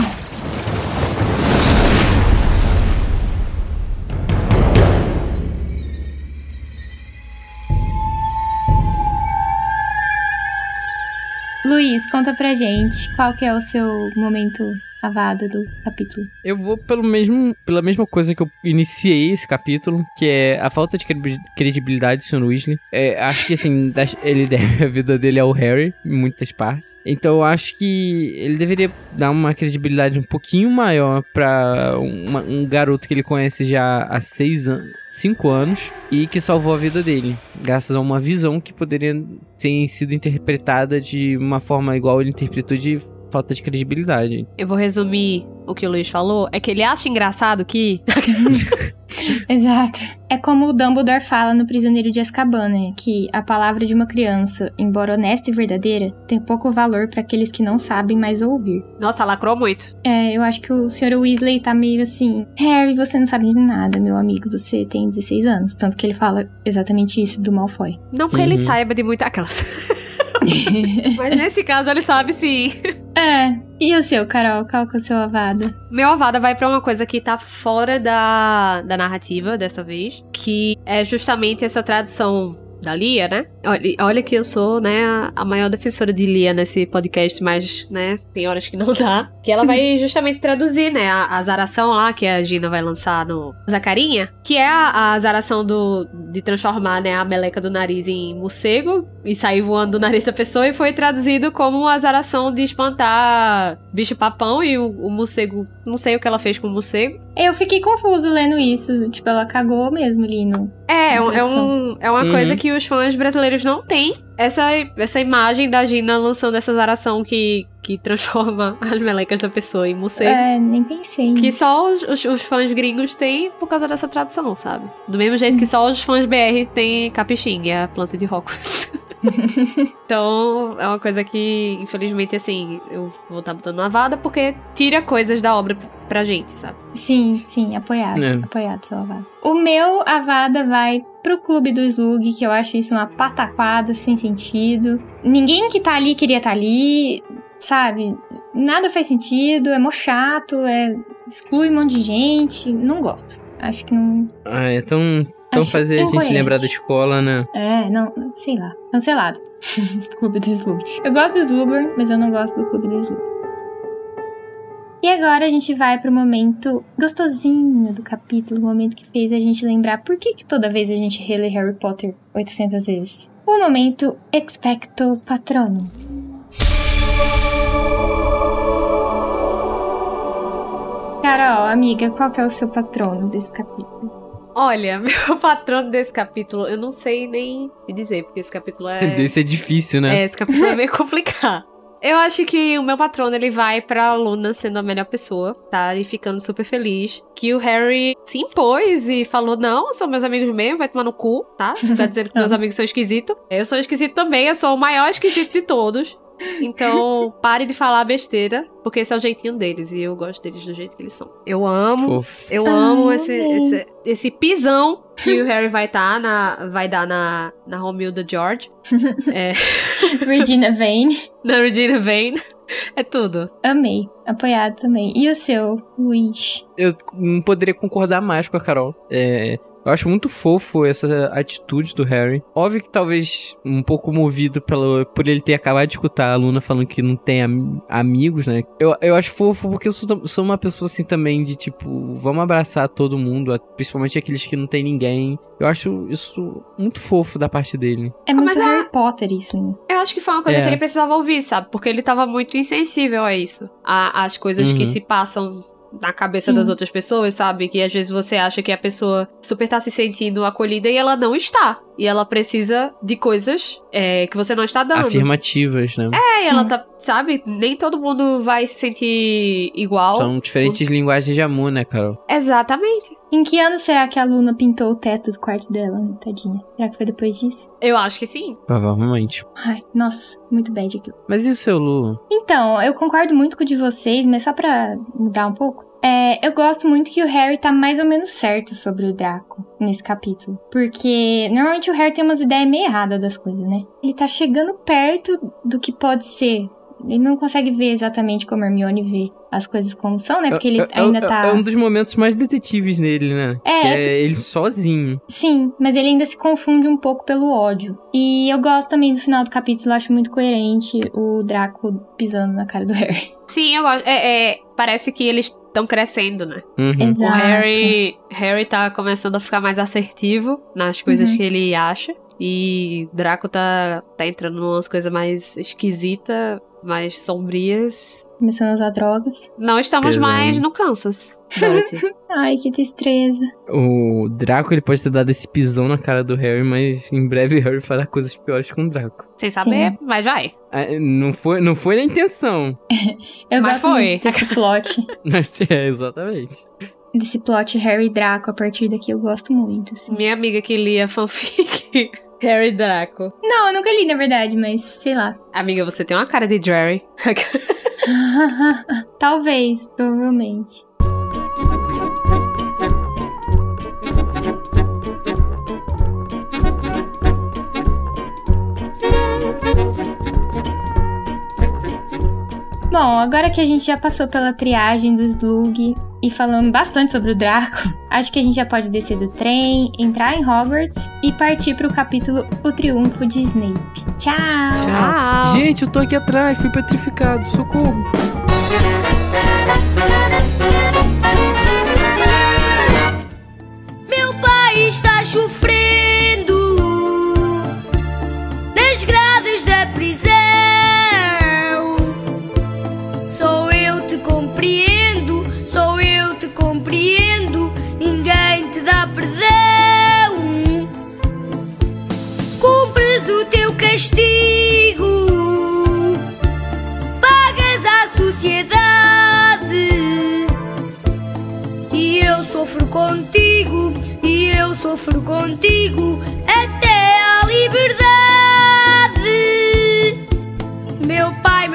Luiz, conta pra gente qual que é o seu momento avada do capítulo. Eu vou pelo mesmo, pela mesma coisa que eu iniciei esse capítulo, que é a falta de credi- credibilidade do Sr. Weasley. É, acho que, assim, ele deve a vida dele ao Harry, em muitas partes. Então eu acho que ele deveria dar uma credibilidade um pouquinho maior pra uma- um garoto que ele conhece já há seis anos, cinco anos, e que salvou a vida dele. Graças a uma visão que poderia ter sido interpretada de uma forma igual ele interpretou de falta de credibilidade. Eu vou resumir o que o Luiz falou. É que ele acha engraçado que. Exato. É como o Dumbledore fala no Prisioneiro de Azkaban, né? Que a palavra de uma criança, embora honesta e verdadeira, tem pouco valor pra aqueles que não sabem mais ouvir. Nossa, lacrou muito. É, eu acho que o Sr. Weasley tá meio assim: Harry, você não sabe de nada, meu amigo, você tem 16 anos. Tanto que ele fala exatamente isso do Malfoy. Não que ele Uhum. saiba de muita aquelas. Mas nesse caso ele sabe sim. É. E o seu, Carol? Qual que é o seu avada? Meu Avada vai pra uma coisa que tá fora da, da narrativa dessa vez, que é justamente essa tradução da Lia, né? Olha, olha que eu sou, né, a- maior defensora de Lia nesse podcast, mas, né, tem horas que não dá. Que ela vai justamente traduzir, né, a, a zaração lá que a Gina vai lançar no Zacarinha, que é a, a zaração do, de transformar, né, a meleca do nariz em morcego e sair voando do nariz da pessoa e foi traduzido como a zaração de espantar bicho-papão e o, o morcego, não sei o que ela fez com o morcego. Eu fiquei confuso lendo isso. Tipo, ela cagou mesmo ali no. É, é, um- é, é uma Uhum. coisa que os fãs brasileiros não têm. Essa, essa imagem da Gina lançando essa zaração que, que transforma as melecas da pessoa em morcego. É, nem pensei. Que nisso. só os, os- os fãs gringos têm por causa dessa tradução, sabe? Do mesmo jeito que só os fãs BR têm Capuchin, a planta de Hogwarts. então, é uma coisa que, infelizmente, assim, eu vou estar botando uma vada porque tira coisas da obra pra gente, sabe? Sim, sim, apoiado. É. Apoiado, seu Avada. O meu Avada vai pro clube do Slug, que eu acho isso uma pataquada sem sentido. Ninguém que tá ali queria estar ali, sabe? Nada faz sentido, é mó chato, é. exclui um monte de gente. Não gosto. Acho que não. Ah, é tão, tão Acho fazer a gente lembrar da escola, né? É, não, sei lá. Cancelado. clube do Slug. Eu gosto do Slugor, mas eu não gosto do clube do Slug. E agora a gente vai pro momento gostosinho do capítulo, o momento que fez a gente lembrar por que, que toda vez a gente relê Harry Potter 800 vezes. O momento Expecto Patronum. Carol, amiga, qual que é o seu patrono desse capítulo? Olha, meu patrono desse capítulo, eu não sei nem dizer, porque esse capítulo é. Desse é difícil, né? É, esse capítulo é meio complicado. Eu acho que o meu patrono ele vai pra Luna sendo a melhor pessoa, tá? E ficando super feliz. Que o Harry se impôs e falou: Não, são meus amigos mesmo, vai tomar no cu, tá? Tá dizendo que meus amigos são esquisitos. Eu sou esquisito também, eu sou o maior esquisito de todos. Então, pare de falar besteira, porque esse é o jeitinho deles e eu gosto deles do jeito que eles são. Eu amo, Fofo. eu amo esse, amei. esse, esse pisão que o Harry vai tá na, vai dar na, na Romilda George, é, Regina Vane. na Regina Vane. É tudo. Amei. Apoiado também. E o seu, Luiz? Eu não poderia concordar mais com a Carol. É, eu acho muito fofo essa atitude do Harry. Óbvio que talvez um pouco movido pelo, por ele ter acabado de escutar a Luna falando que não tem am- amigos, né? Eu, eu acho fofo porque eu sou, sou uma pessoa assim também de tipo, vamos abraçar todo mundo, principalmente aqueles que não tem ninguém. Eu acho isso muito fofo da parte dele. É muito mas a- Harry Potter isso, né? Eu acho que foi uma coisa É. que ele precisava ouvir, sabe? Porque ele tava muito insensível a isso. A, as coisas Uhum. que se passam na cabeça das Sim. outras pessoas, sabe? Que às vezes você acha que a pessoa super tá se sentindo acolhida e ela não está. E ela precisa de coisas é, que você não está dando. Afirmativas, né? É, e Sim. ela tá, sabe? Nem todo mundo vai se sentir igual. São diferentes linguagens de amor, né, Carol? Exatamente. Em que ano será que a Luna pintou o teto do quarto dela, né, tadinha? Será que foi depois disso? Eu acho que sim. Provavelmente. Ai, nossa, muito bad aquilo. Mas e o seu Lu? Então, eu concordo muito com o de vocês, mas só pra mudar um pouco. É, eu gosto muito que o Harry tá mais ou menos certo sobre o Draco nesse capítulo. Porque normalmente o Harry tem umas ideias meio erradas das coisas, né? Ele tá chegando perto do que pode ser. Ele não consegue ver exatamente como a Hermione vê as coisas como são, né? Porque ele É- é- ainda é, tá. É um dos momentos mais detetives nele, né? É, Que é ele sozinho. Sim, mas ele ainda se confunde um pouco pelo ódio. E eu gosto também do final do capítulo, acho muito coerente o Draco pisando na cara do Harry. Sim, eu gosto. É, é, parece que eles estão crescendo, né? Uhum. O Exato. Harry, Harry tá começando a ficar mais assertivo nas coisas Uhum. que ele acha. E Draco tá, tá entrando numas coisas mais esquisitas, mais sombrias. Começando a usar drogas. Não estamos Pesado. mais no Kansas. Ai, que tristeza. O Draco, ele pode ter dado esse pisão na cara do Harry, mas em breve Harry fará coisas piores com o Draco. Sem saber, mas vai. Ah, Não foi, não foi na intenção. Eu Mas gosto foi. muito desse plot. é, exatamente. desse plot Harry e Draco. A partir daqui eu gosto muito, assim. Minha amiga que lia fanfic. Harry Draco. Não, eu nunca li, na verdade, mas sei lá. Amiga, você tem uma cara de Jerry. Talvez, provavelmente. Bom, agora que a gente já passou pela triagem do Slug e falamos bastante sobre o Draco, acho que a gente já pode descer do trem, entrar em Hogwarts e partir pro capítulo O Triunfo de Snape. Tchau! Tchau. Gente, eu tô aqui atrás, fui petrificado, socorro. contigo e eu sofro contigo até a liberdade. Meu pai